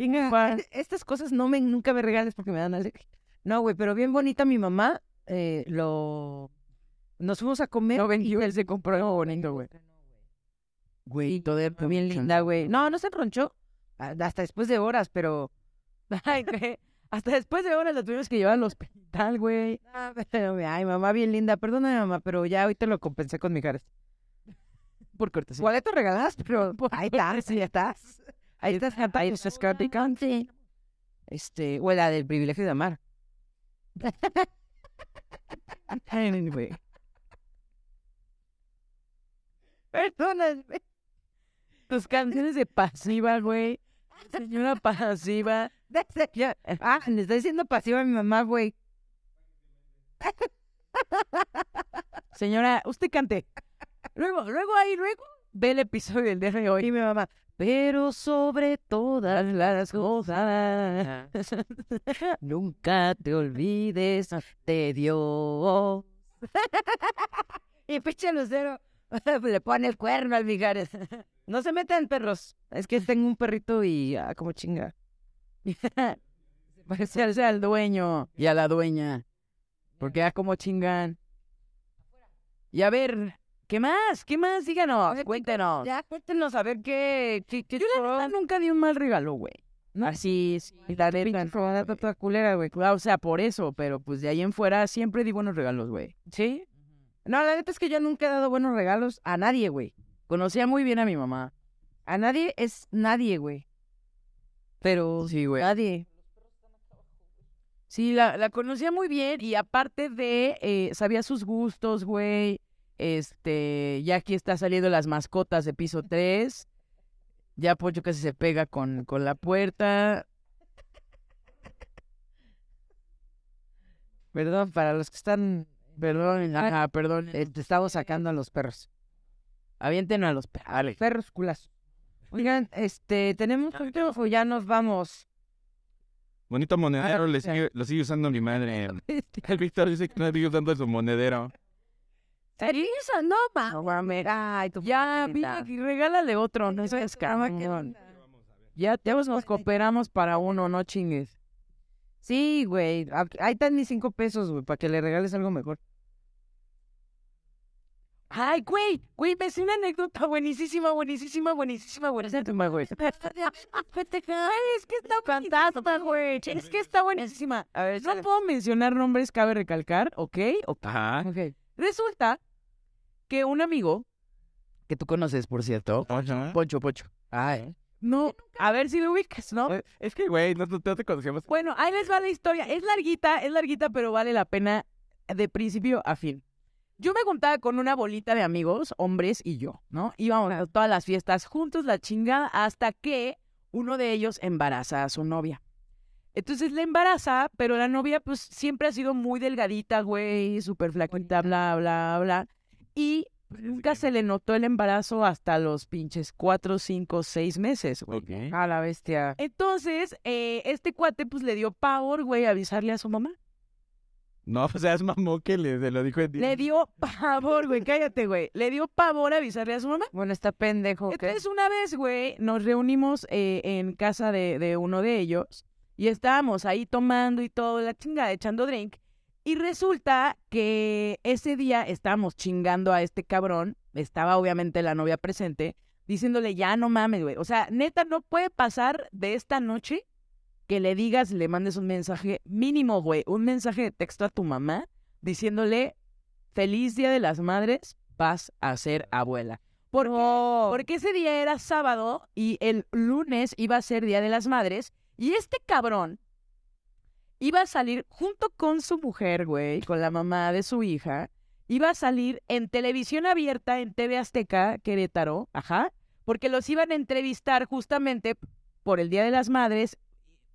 e- estas cosas no me, nunca me regales porque me dan alergia. No, güey, pero bien bonita mi mamá. eh, lo... Nos fuimos a comer. No y él se compró algo bonito, güey. Güey, todo bien linda, güey. No, no se enronchó. Hasta después de horas, pero... Ay, güey. Hasta después de horas la tuvimos que llevar al hospital, güey. Ah, Ay, mamá bien linda. Perdóname, mamá, pero ya ahorita lo compensé con mi caras. Por cortesía. ¿Cuál te regalaste? Pero ahí estás, ahí estás. Ahí estás, Ahí estás, Katy Este, o la del privilegio de amar. Ay, güey. Perdóname. Tus canciones de pasiva, güey. Señora pasiva. Ya, Ah, le está diciendo pasiva a mi mamá, güey. Señora, usted cante. Luego, luego ahí, luego ve el episodio del día de hoy. Y mi mamá, pero sobre todas las cosas, nunca te olvides de Dios. y pinche lucero le pone el cuerno al Mijares. No se metan perros. Es que tengo un perrito y ah, como chinga. Parecerse al dueño y a la dueña. Porque ya como chingan. Y a ver, ¿qué más? ¿Qué más? Díganos, ver, cuéntenos. Ya, cuéntenos a ver qué... qué, qué Yo la neta nunca di un mal regalo, güey. Así, sí, la neta. Toda culera, güey. Ah, O sea, por eso, pero pues de ahí en fuera siempre di buenos regalos, güey. ¿Sí? No, la neta es que yo nunca he dado buenos regalos a nadie, güey. Conocía muy bien a mi mamá. A nadie es nadie, güey. Pero Sí, güey. nadie. Sí, la, la conocía muy bien y aparte de, eh, sabía sus gustos, güey. Este, ya aquí está saliendo las mascotas de piso 3. Ya Pocho casi se pega con, con la puerta. Perdón, para los que están... Perdón, ajá, perdón. eh, te estamos sacando a los perros. Avienten a los perros. Perros culas. Oigan, este, ¿tenemos otro o ya nos vamos? Bonito monedero, Ah, le sigue- lo sigue usando mi madre. El Víctor dice que no sigue usando su monedero. No, mames. Ay, tu Ya, vi, regálale otro, no seas cabrón. Ya, ya nos cooperamos para uno, no chingues. Sí, güey. Ahí están mis cinco pesos, güey, para que le regales algo mejor. Ay, güey, güey, me sé una anécdota buenísima, buenísima, buenísima, buenísima, güey. Ay, es que está fantástica, güey. Es que está buenísima. A ver, No puedo mencionar nombres, cabe recalcar, ¿ok? Ajá. Ok. Resulta que un amigo, que tú conoces, por cierto. Poncho Pocho. Ay. No, a ver si lo ubicas, ¿no? Eh, Es que, güey, no- no te conocíamos. Bueno, ahí les va la historia. Es larguita, es larguita, pero vale la pena de principio a fin. Yo me contaba con una bolita de amigos, hombres y yo, ¿no? Íbamos a todas las fiestas juntos, la chingada, hasta que uno de ellos embaraza a su novia. Entonces la embaraza, pero la novia pues siempre ha sido muy delgadita, güey, súper flaquita, bla, bla, bla. Y nunca se le notó el embarazo hasta los pinches cuatro, cinco, seis meses, güey. Ok. A la bestia. Entonces, eh, este cuate pues le dio pavor, güey, avisarle a su mamá. No, o sea, es mamón que le, se lo dijo en Le dio pavor, güey, cállate, güey. Le dio pavor avisarle a su mamá. Bueno, está pendejo, ¿ok? Entonces, una vez, güey, nos reunimos eh, en casa de, de uno de ellos y estábamos ahí tomando y todo, la chingada, echando drink. Y resulta que ese día estábamos chingando a este cabrón, estaba obviamente la novia presente, diciéndole, ya no mames, güey. O sea, neta, no puede pasar de esta noche que le digas, le mandes un mensaje mínimo, güey, un mensaje de texto a tu mamá diciéndole, feliz Día de las Madres, vas a ser abuela. ¿Por qué? Porque ese día era sábado y el lunes iba a ser Día de las Madres y este cabrón iba a salir junto con su mujer, güey, con la mamá de su hija, iba a salir en televisión abierta en TV Azteca, Querétaro, ajá, porque los iban a entrevistar justamente por el Día de las Madres,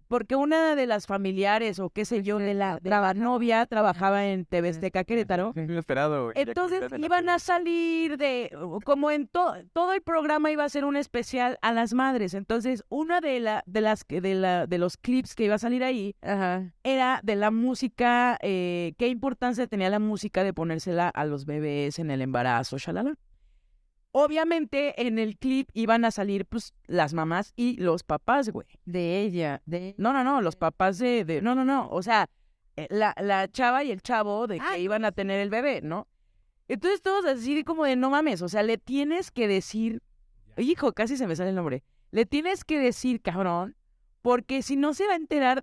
porque una de las familiares o qué sé yo, de la, de la novia trabajaba en TV Azteca, Querétaro. Inesperado. Entonces iban a salir de, como en to- todo el programa iba a ser un especial a las madres. Entonces, una de la, de las de la, de los clips que iba a salir ahí Ajá. era de la música, eh, qué importancia tenía la música de ponérsela a los bebés en el embarazo, shalala. Obviamente en el clip iban a salir pues las mamás y los papás, güey. De ella, de... No, no, no, los papás de, de no, no, no, o sea, eh, la, la chava y el chavo de que iban a tener el bebé, ¿no? Entonces todos así como de no mames, o sea, le tienes que decir, hijo, casi se me sale el nombre, le tienes que decir, cabrón, porque si no se va a enterar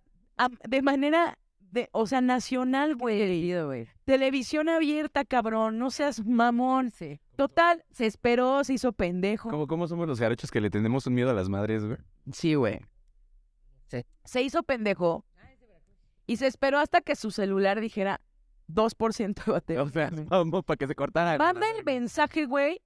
de manera, de, o sea, nacional, güey. Querido, güey. Televisión abierta, cabrón, no seas mamón. Sí. Total, se esperó, se hizo pendejo. Como cómo somos los garochos que le tenemos un miedo a las madres, güey. Sí, güey. Sí. Se hizo pendejo y se esperó hasta que su celular dijera 2% de batería. O sea, vamos para que se cortara. Manda el mensaje, güey.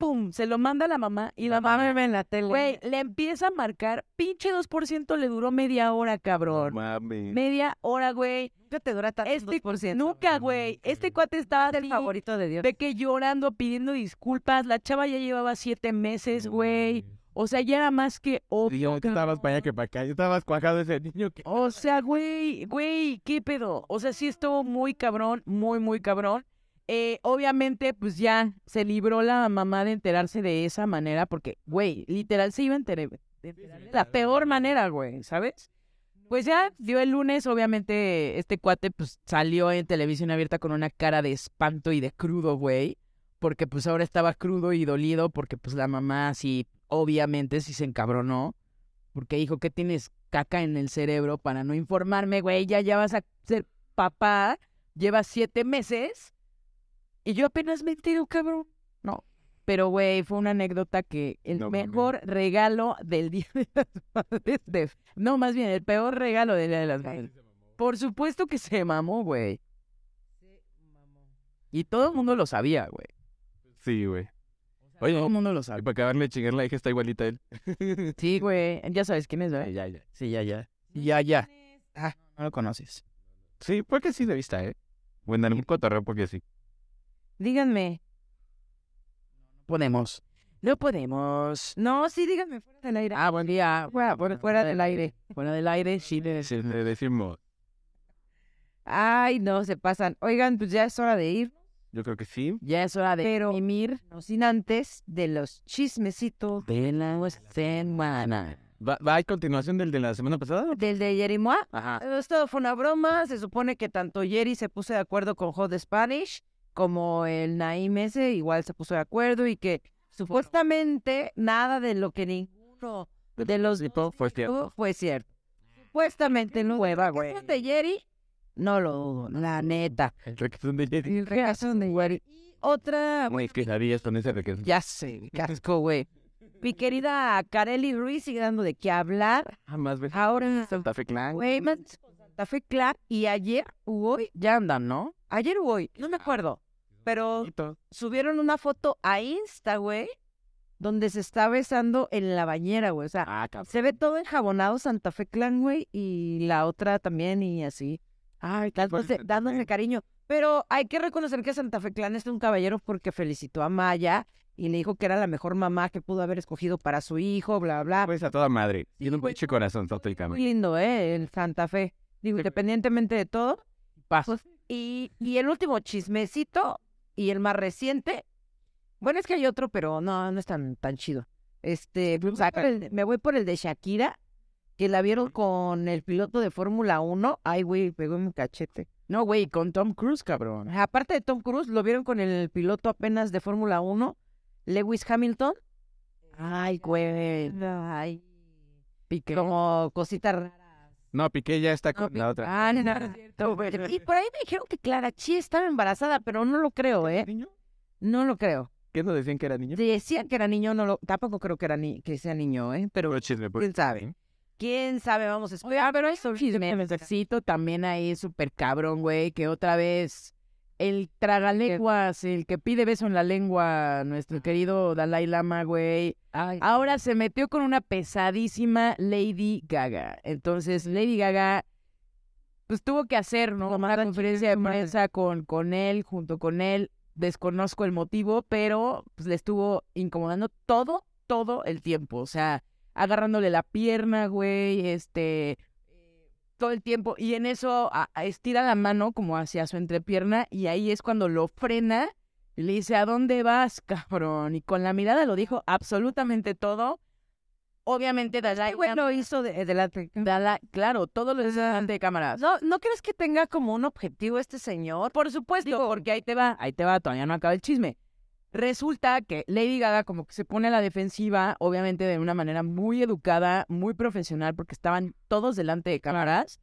Pum, se lo manda a la mamá y la mamá, Mamá en la tele. güey, le empieza a marcar. Pinche 2% le duró media hora, cabrón. Mami. Media hora, güey. Nunca te dura tanto Este, 2%. nunca, güey. Este cuate estaba Es el así, favorito de Dios. de que llorando, pidiendo disculpas. La chava ya llevaba siete meses, güey. O sea, ya era más que obvio. Yo estaba más para allá que para acá. Yo estaba más cuajado ese niño que. O sea, güey, güey, ¿qué pedo? O sea, sí estuvo muy cabrón, muy, muy cabrón. Eh, obviamente, pues ya se libró la mamá de enterarse de esa manera, porque, güey, literal se iba a enterar de la peor manera, güey, ¿sabes? Pues ya dio el lunes, obviamente, este cuate, pues salió en televisión abierta con una cara de espanto y de crudo, güey, porque pues ahora estaba crudo y dolido, porque pues la mamá sí, obviamente, sí se encabronó, porque dijo que tienes caca en el cerebro para no informarme, güey, ya, ya vas a ser papá, llevas siete meses y yo apenas me entero, cabrón. No, pero güey, fue una anécdota que el No mejor regalo del Día de las Madres, de- no, más bien, el peor regalo del Día de las Madres. Por supuesto que se mamó, güey. Y todo el mundo lo sabía, güey. Sí, güey. Todo el mundo lo y sabía. para acabarle de chingar la hija está igualita a él. Sí, güey, ya sabes quién es, ¿verdad? ya, ya. Sí, ya, ya. Ya, ya. Ah, no lo conoces. Sí, porque sí de vista, ¿eh? O en algún cotorreo porque sí. Díganme. Podemos. No podemos. No, sí, díganme fuera del aire. Ah, buen día. Fuera, fuera, fuera del aire. Fuera del aire, sí. le decimos. Ay, no, se pasan. Oigan, pues ya es hora de ir. Yo creo que sí. Ya es hora de Pero- mimir No sin antes de los chismecitos de la semana. ¿Va, ¿Va a continuación del de la semana pasada? del de Jerimois. Ajá. Esto fue una broma. Se supone que tanto Jerry se puso de acuerdo con Hot Spanish como el Naim ese igual se puso de acuerdo y que supuestamente nada de lo que ninguno de los dos fue cierto. fue cierto. Supuestamente no. Hueva, güey. De Jerry, no lo dudo, la neta. El requesón de Jerry. El reacción de Jerry. Y otra, Güey, con ese. Ya sé, casco, güey. mi querida Kareli Ruiz sigue dando de qué hablar. Jamás ves. Ahora, Santa Fe Clan. güey, Santa Fe Clan y ayer hoy, Ya andan, ¿no? Ayer o hoy, no me acuerdo, pero subieron una foto a Insta, güey, donde se está besando en la bañera, güey. O sea, Ah, se ve todo enjabonado Santa Fe Clan, güey, y la otra también y así. Ay, dándose, dándose cariño. Pero hay que reconocer que Santa Fe Clan es un caballero porque felicitó a Maya y le dijo que era la mejor mamá que pudo haber escogido para su hijo, bla, bla. Pues a toda madre. Tiene un pinche corazón, Muy lindo, ¿eh? El Santa Fe. Digo, independientemente de todo. Paso. Y, y el último chismecito y el más reciente. Bueno, es que hay otro, pero no, no es tan, tan chido. Este, pues, o sea, el- me voy por el de Shakira, que la vieron con el piloto de Fórmula 1. Ay, güey, pegó en mi cachete. No, güey, con Tom Cruise, cabrón. Aparte de Tom Cruise, lo vieron con el piloto apenas de Fórmula 1, Lewis Hamilton. Ay, güey. Ay, Piqué. como cosita rara. No, Piqué ya está No, con la otra. Ah, no, no. Y por ahí me dijeron que Clara Chi estaba embarazada, pero no lo creo, ¿eh? ¿Niño? No lo creo. ¿Qué no decían que era niño? Decían que era niño, no lo, tampoco creo que era ni, que sea niño, ¿eh? Pero Puro chisme, puro quién sabe. chisme. quién sabe, vamos a Oye, esperar. pero eso chismecito también ahí súper cabrón, güey, que otra vez el tragalenguas, el que pide beso en la lengua, nuestro querido Dalai Lama, güey, ahora se metió con una pesadísima Lady Gaga. Entonces, Lady Gaga, pues tuvo que hacer, ¿no? Una conferencia de prensa con, con él, junto con él. Desconozco el motivo, pero pues le estuvo incomodando todo, todo el tiempo. O sea, agarrándole la pierna, güey, este, todo el tiempo. Y en eso a- a- estira la mano como hacia su entrepierna y ahí es cuando lo frena Y le dice, ¿a dónde vas, cabrón? Y con la mirada lo dijo absolutamente todo. Obviamente, Dalai, Bueno, hizo de, delante. Dalai- claro, todo lo hizo delante de cámaras. ¿No, ¿No crees que tenga como un objetivo este señor? Por supuesto, porque ahí te va, ahí te va, todavía no acaba el chisme. Resulta que Lady Gaga como que se pone a la defensiva, obviamente de una manera muy educada, muy profesional, porque estaban todos delante de cámaras.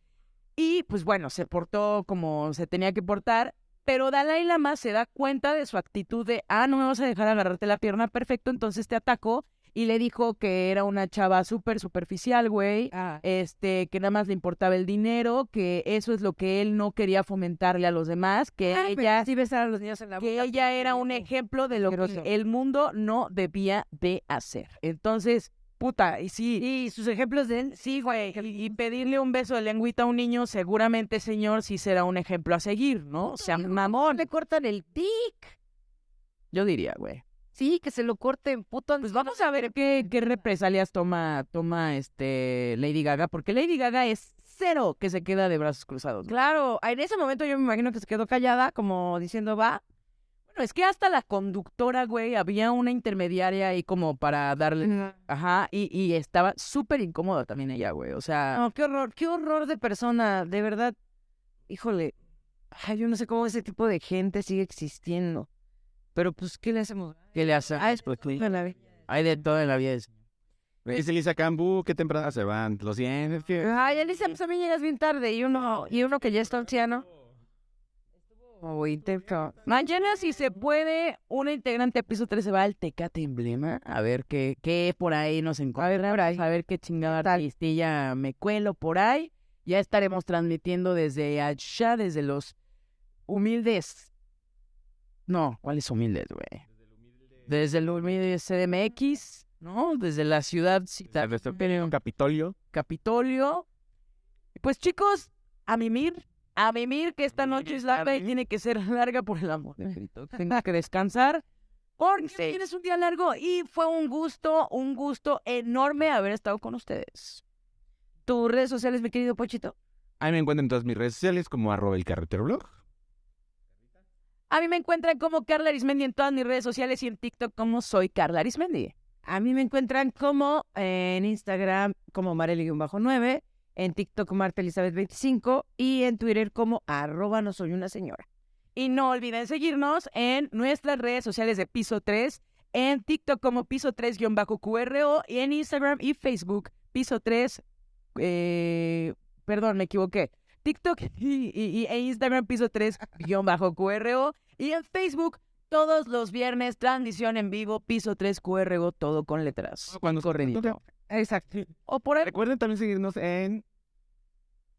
Y pues bueno, se portó como se tenía que portar, pero Dalai Lama se da cuenta de su actitud de, ah, no me vas a dejar agarrarte la pierna, perfecto, entonces te ataco. Y le dijo que era una chava súper superficial, güey, Ah. este, que nada más le importaba el dinero, que eso es lo que él no quería fomentarle a los demás, que ella, sí besar a los niños en la que boca. ella era un ejemplo de lo que el mundo no debía de hacer. Entonces, puta, y sí, Y sus ejemplos de él, sí, güey. y, y pedirle un beso de lengüita a un niño, seguramente, señor, sí será un ejemplo a seguir, ¿no? O sea, mamón, Le cortan el tic. yo diría, güey. Sí, que se lo corten, puto. Pues vamos a ver qué, qué represalias toma, toma este Lady Gaga, porque Lady Gaga es cero que se queda de brazos cruzados. Claro, en ese momento yo me imagino que se quedó callada, como diciendo, va. Bueno, es que hasta la conductora, güey, había una intermediaria ahí como para darle... Ajá, y, y estaba súper incómoda también ella, güey. O sea, No, qué horror, qué horror de persona, de verdad. Híjole, ay, yo no sé cómo ese tipo de gente sigue existiendo. Pero pues, ¿qué le hacemos? ¿qué le hace? Ah, es Pues. Hay de todo en la vida. Dice Lisa Cambu, ¿qué temprana se van? Lo siento. es que- Ay, Elisa, pues a mí llegas bien tarde y uno, y uno que ya está anciano. Oh. Mañana, si se puede, una integrante de piso 3 se va al Tecate Emblema. A ver qué, qué por ahí nos encontramos. A ver qué chingada artistilla me cuelo por ahí. Ya estaremos transmitiendo desde allá, desde los humildes. No, ¿cuáles humildes, güey? Desde el humilde CDMX, ¿no? Desde la ciudad cita- Nuestro querido Capitolio. Capitolio. Pues chicos, a mimir, a mimir que esta noche es larga y tiene que ser larga por el amor de Cristo. Tengo que descansar. Porque tienes un día largo y fue un gusto, un gusto enorme haber estado con ustedes. Tus redes sociales, mi querido Pochito. Ahí me encuentran en todas mis redes sociales como arroba el carretero blog. A mí me encuentran como Carla Arismendi en todas mis redes sociales y en TikTok como soy Carla Arismendi. A mí me encuentran como eh, en Instagram como Marely-9, en TikTok Marta Elizabeth 25 y en Twitter como arroba no soy una señora. Y no olviden seguirnos en nuestras redes sociales de Piso 3, en TikTok como Piso 3-QRO y en Instagram y Facebook Piso 3, eh, perdón, me equivoqué. TikTok y, y- y- e Instagram Piso 3-QRO y en Facebook todos los viernes transmisión en vivo Piso 3 QRO, todo con letras. Cuando Corridito. Exacto. O por ahí. Recuerden también seguirnos en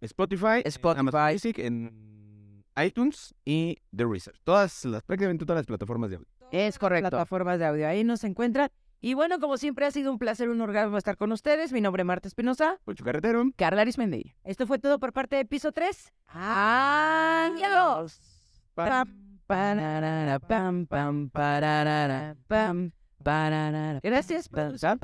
Spotify, Spotify. en Amazon Music, en iTunes y The Research. Todas las, prácticamente todas las plataformas de audio. Es correcto. Plataformas de audio. Ahí nos encuentran. Y bueno, como siempre ha sido un placer, un orgasmo estar con ustedes. Mi nombre es Marta Espinosa. Carretero. Carla Arismendi. Esto fue todo por parte de Piso 3. Adiós. Gracias. Para.